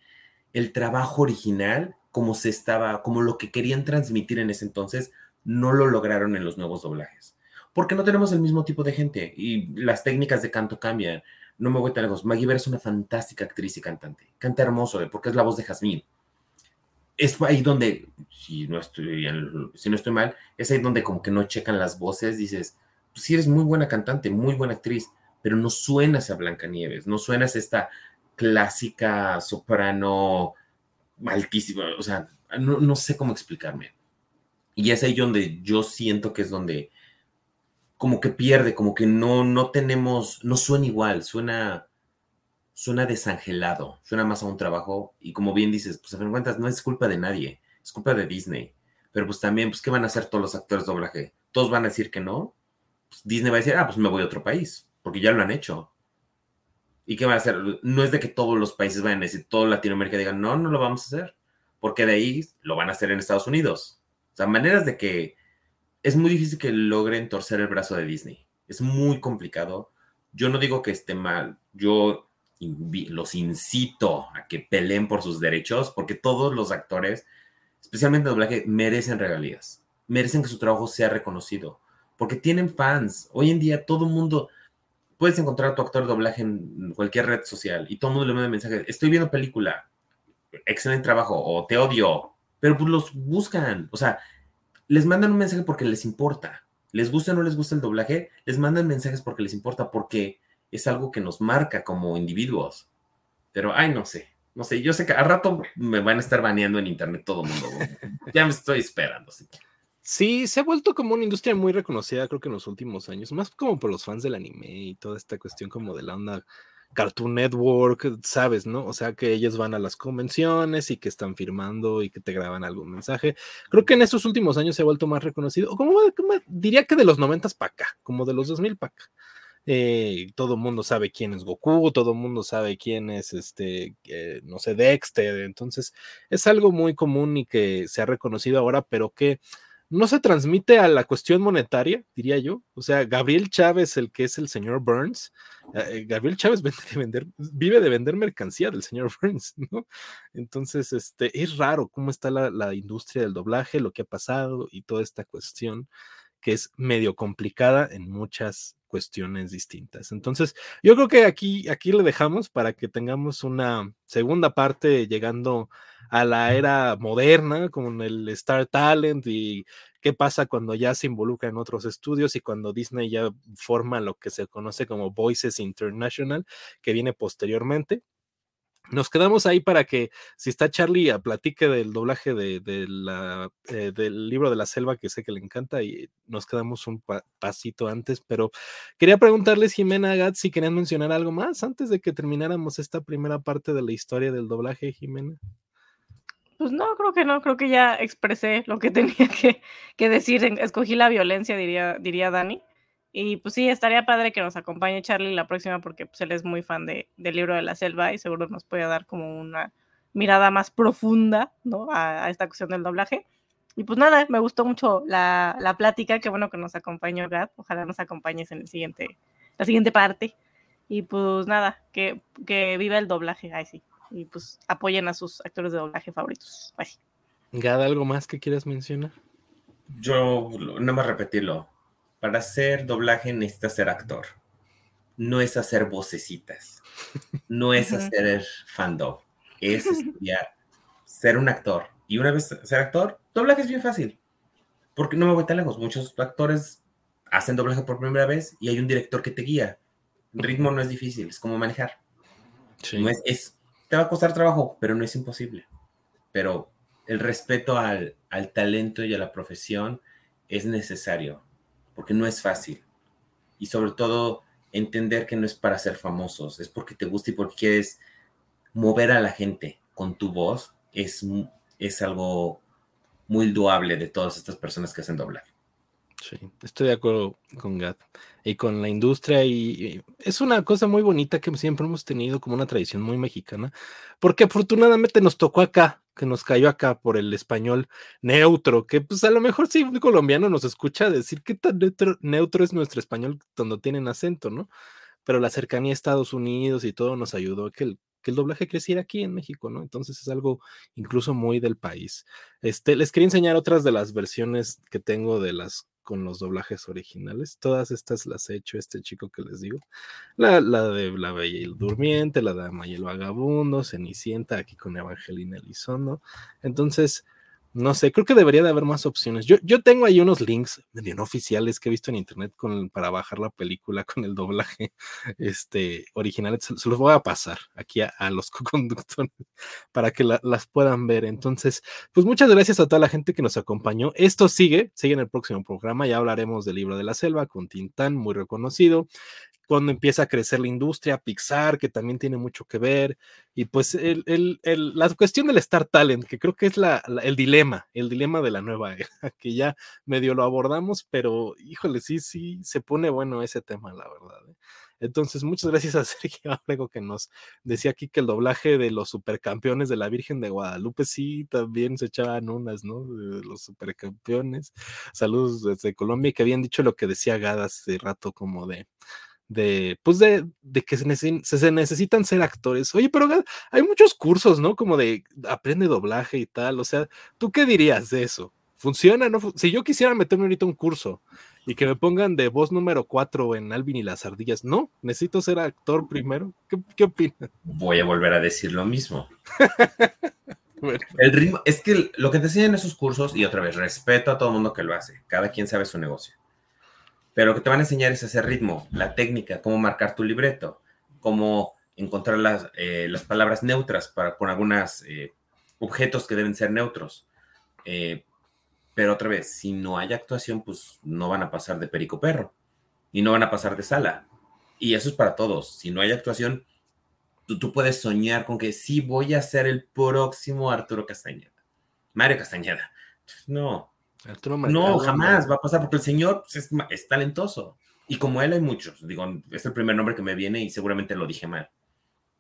el trabajo original, como se estaba, como lo que querían transmitir en ese entonces, no lo lograron en los nuevos doblajes. Porque no tenemos el mismo tipo de gente y las técnicas de canto cambian. No me voy tan lejos. Maggie Ver es una fantástica actriz y cantante. Canta hermoso, eh, porque es la voz de Jasmine. Es ahí donde, si no estoy, no mal, es ahí donde como que no checan las voces. Dices, pues sí eres muy buena cantante, muy buena actriz, pero no suenas a Blancanieves, no suenas a esta clásica soprano altísima, o sea, no, sé cómo explicarme. Y es ahí donde yo siento que es donde como que pierde, como que no, no tenemos, no suena igual, suena, suena desangelado, suena más a un trabajo y como bien dices, pues a fin de cuentas no es culpa de nadie, es culpa de Disney. Pero pues también, pues, ¿qué van a hacer todos los actores de doblaje? Todos van a decir que no. Pues Disney va a decir, ah, pues me voy a otro país porque ya lo han hecho. ¿Y qué van a hacer? No es de que todos los países vayan a decir, toda Latinoamérica digan, no, no lo vamos a hacer, porque de ahí lo van a hacer en Estados Unidos. O sea, maneras de que es muy difícil que logren torcer el brazo de Disney. Es muy complicado. Yo no digo que esté mal, yo los incito a que peleen por sus derechos, porque todos los actores, especialmente doblaje, merecen regalías, merecen que su trabajo sea reconocido, porque tienen fans. Hoy en día todo el mundo, puedes encontrar a tu actor de doblaje en cualquier red social y todo el mundo le manda mensaje, estoy viendo película, excelente trabajo, o te odio, pero pues los buscan, o sea, les mandan un mensaje porque les importa, les gusta o no les gusta el doblaje, les mandan mensajes porque les importa, porque es algo que nos marca como individuos. Pero, ay, no sé, no sé, yo sé que al rato me van a estar baneando en internet todo el mundo. ya me estoy esperando. Sí, se ha vuelto como una industria muy reconocida, creo que en los últimos años, más como por los fans del anime y toda esta cuestión como de la onda Cartoon Network, sabes, ¿no? O sea, que ellos van a las convenciones y que están firmando y que te graban algún mensaje. Creo que en estos últimos años se ha vuelto más reconocido, o como, diría que de los 90 para acá, como de los 2000 para acá. Eh, todo el mundo sabe quién es Goku, todo el mundo sabe quién es este, eh, no sé, Dexter. Entonces, es algo muy común y que se ha reconocido ahora, pero que no se transmite a la cuestión monetaria, diría yo. O sea, Gabriel Chávez, el que es el señor Burns, eh, Gabriel Chávez vive de vender mercancía del señor Burns, ¿no? Entonces, este, es raro cómo está la industria del doblaje, lo que ha pasado y toda esta cuestión que es medio complicada en muchas cuestiones distintas. Entonces, yo creo que aquí, aquí le dejamos para que tengamos una segunda parte llegando a la era moderna con el Star Talent y qué pasa cuando ya se involucra en otros estudios y cuando Disney ya forma lo que se conoce como Voices International, que viene posteriormente. Nos quedamos ahí para que, si está Charlie, a platique del doblaje de, la, eh, del libro de la selva, que sé que le encanta, y nos quedamos un pasito antes, pero quería preguntarles, Jimena Agat, si querían mencionar algo más antes de que termináramos esta primera parte de la historia del doblaje, Jimena. Pues no, creo que no, creo que ya expresé lo que tenía que, que decir, escogí la violencia, diría, diría Dani. Y pues sí, estaría padre que nos acompañe Charlie la próxima porque pues, él es muy fan de, del libro de la selva y seguro nos puede dar como una mirada más profunda ¿no? a, esta cuestión del doblaje. Y pues nada, me gustó mucho la, la plática, qué bueno que nos acompañó Gad, ojalá nos acompañes en el siguiente, la siguiente parte. Y pues nada, que, que viva el doblaje, ay sí. Y pues apoyen a sus actores de doblaje favoritos. Bye. Gad, ¿algo más que quieras mencionar? Yo, nada más repetirlo, para hacer doblaje necesitas ser actor. No es hacer vocecitas. No es hacer fandom. es estudiar, ser un actor. Y una vez ser actor, doblaje es bien fácil. Porque no me voy tan lejos. Muchos actores hacen doblaje por primera vez y hay un director que te guía. El ritmo no es difícil, es como manejar. No es, te va a costar trabajo, pero no es imposible. Pero el respeto al, al talento y a la profesión es necesario, porque no es fácil. Y sobre todo, entender que no es para ser famosos, es porque te gusta y porque quieres mover a la gente con tu voz, es, es algo muy loable de todas estas personas que hacen doblar. Sí, estoy de acuerdo con Gat y con la industria y, es una cosa muy bonita que siempre hemos tenido como una tradición muy mexicana, porque afortunadamente nos tocó acá, que nos cayó acá por el español neutro, que pues a lo mejor sí un colombiano nos escucha decir qué tan neutro, neutro es nuestro español cuando tienen acento, ¿no? Pero la cercanía a Estados Unidos y todo nos ayudó a que el, que el doblaje creciera aquí en México, ¿no? Entonces es algo incluso muy del país. Este, les quería enseñar otras de las versiones que tengo de las con los doblajes originales. Todas estas las he hecho este chico que les digo. La, la de La Bella y el Durmiente, la de Amaya el Vagabundo, Cenicienta, aquí con Evangelina Elizondo. Entonces, no sé, creo que debería de haber más opciones. Yo, yo tengo ahí unos links bien oficiales que he visto en internet con, para bajar la película con el doblaje este, original. Se, los voy a pasar aquí a, los co-conductores para que las puedan ver. Entonces, pues muchas gracias a toda la gente que nos acompañó. Esto sigue, sigue en el próximo programa. Ya hablaremos del libro de la selva con Tintán, muy reconocido cuando empieza a crecer la industria, Pixar, que también tiene mucho que ver, y pues el, el, el, la cuestión del Star Talent, que creo que es la, el dilema, el dilema de la nueva era, que ya medio lo abordamos, pero híjole, sí, sí, se pone bueno ese tema, la verdad. ¿eh? Entonces, muchas gracias a Sergio Abrego que nos decía aquí que el doblaje de los supercampeones de la Virgen de Guadalupe sí también se echaban unas, ¿no? De los supercampeones. Saludos desde Colombia, que habían dicho lo que decía Gada hace rato, como de de, pues de, de que se, se, necesitan ser actores. Oye, pero hay muchos cursos, ¿no? Como de aprende doblaje y tal. O sea, ¿tú qué dirías de eso? ¿Funciona? No? Si yo quisiera meterme ahorita un curso y que me pongan de voz número 4 en Alvin y las ardillas, no, necesito ser actor primero. ¿Qué, qué opinas? Voy a volver a decir lo mismo. El ritmo, es que lo que te enseñan esos cursos, y otra vez, respeto a todo el mundo que lo hace, cada quien sabe su negocio pero lo que te van a enseñar es ese ritmo, la técnica, cómo marcar tu libreto, cómo encontrar las, eh, las palabras neutras para, con algunos eh, objetos que deben ser neutros. Eh, pero otra vez, si no hay actuación, pues no van a pasar de perico perro y no van a pasar de sala. Y eso es para todos. Si no hay actuación, tú, tú puedes soñar con que sí voy a ser el próximo Arturo Castañeda. Mario Castañeda. No, no, jamás va a pasar porque el señor pues, es, talentoso. Y como él hay muchos, digo, es el primer nombre que me viene y seguramente lo dije mal.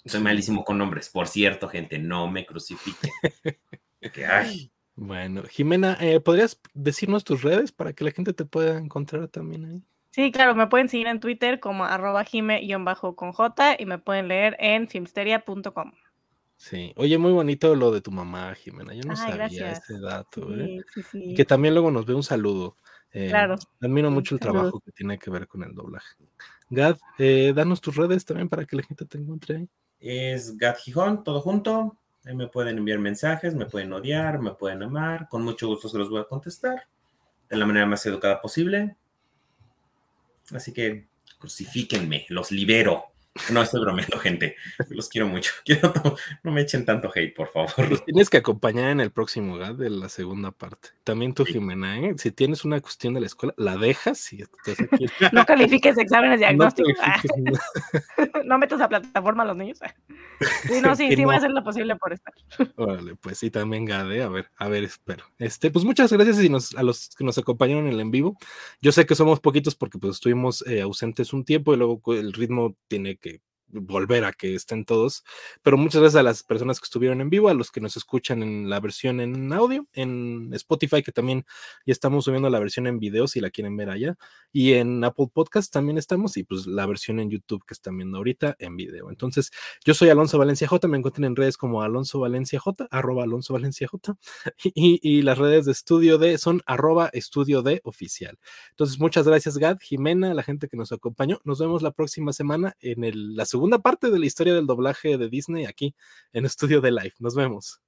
Soy malísimo con nombres. Por cierto, gente, no me crucifique. Bueno, Jimena, eh, ¿podrías decirnos tus redes para que la gente te pueda encontrar también ahí? Sí, claro, me pueden seguir en Twitter como arroba jime-con J y me pueden leer en filmsteria.com. Sí, oye, muy bonito lo de tu mamá, Jimena. Yo no sabía ese dato, ¿eh? Y que también luego nos ve un saludo. Eh, claro. Admiro mucho el trabajo que tiene que ver con el doblaje. Gad, eh, danos tus redes también para que la gente te encuentre ahí. Es Gad Gijón, todo junto. Ahí me pueden enviar mensajes, me pueden odiar, me pueden amar. Con mucho gusto se los voy a contestar de la manera más educada posible. Así que crucifíquenme, los libero. No estoy bromeando, gente. Los quiero mucho. no me echen tanto hate, por favor. tienes que acompañar en el próximo GAD de la segunda parte. También tú, Jimena, ¿eh? si tienes una cuestión de la escuela, la dejas y estás aquí. No califiques exámenes diagnósticos. No, metas a plataforma a los niños. Sí, no, sí, sí, voy a hacer lo posible por estar. Órale, pues sí, también GAD, ¿eh? a ver, a ver, espero. Este, pues muchas gracias a los que nos acompañaron en el en vivo. Yo sé que somos poquitos porque pues estuvimos eh, ausentes un tiempo y luego el ritmo tiene que volver a que estén todos. Pero muchas gracias a las personas que estuvieron en vivo, a los que nos escuchan en la versión en audio, en Spotify, que también ya estamos subiendo la versión en video si la quieren ver allá. Y en Apple Podcast también estamos, y pues la versión en YouTube que están viendo ahorita en video. Entonces, yo soy Alonso Valencia J, me encuentran en redes como Alonso Valencia J, arroba Alonso Valencia J, y, y, las redes de estudio de son arroba estudio de oficial. Entonces, muchas gracias, Gad, Jimena, la gente que nos acompañó. Nos vemos la próxima semana en el, la segunda parte de la historia del doblaje de Disney aquí en Estudio de Live. Nos vemos.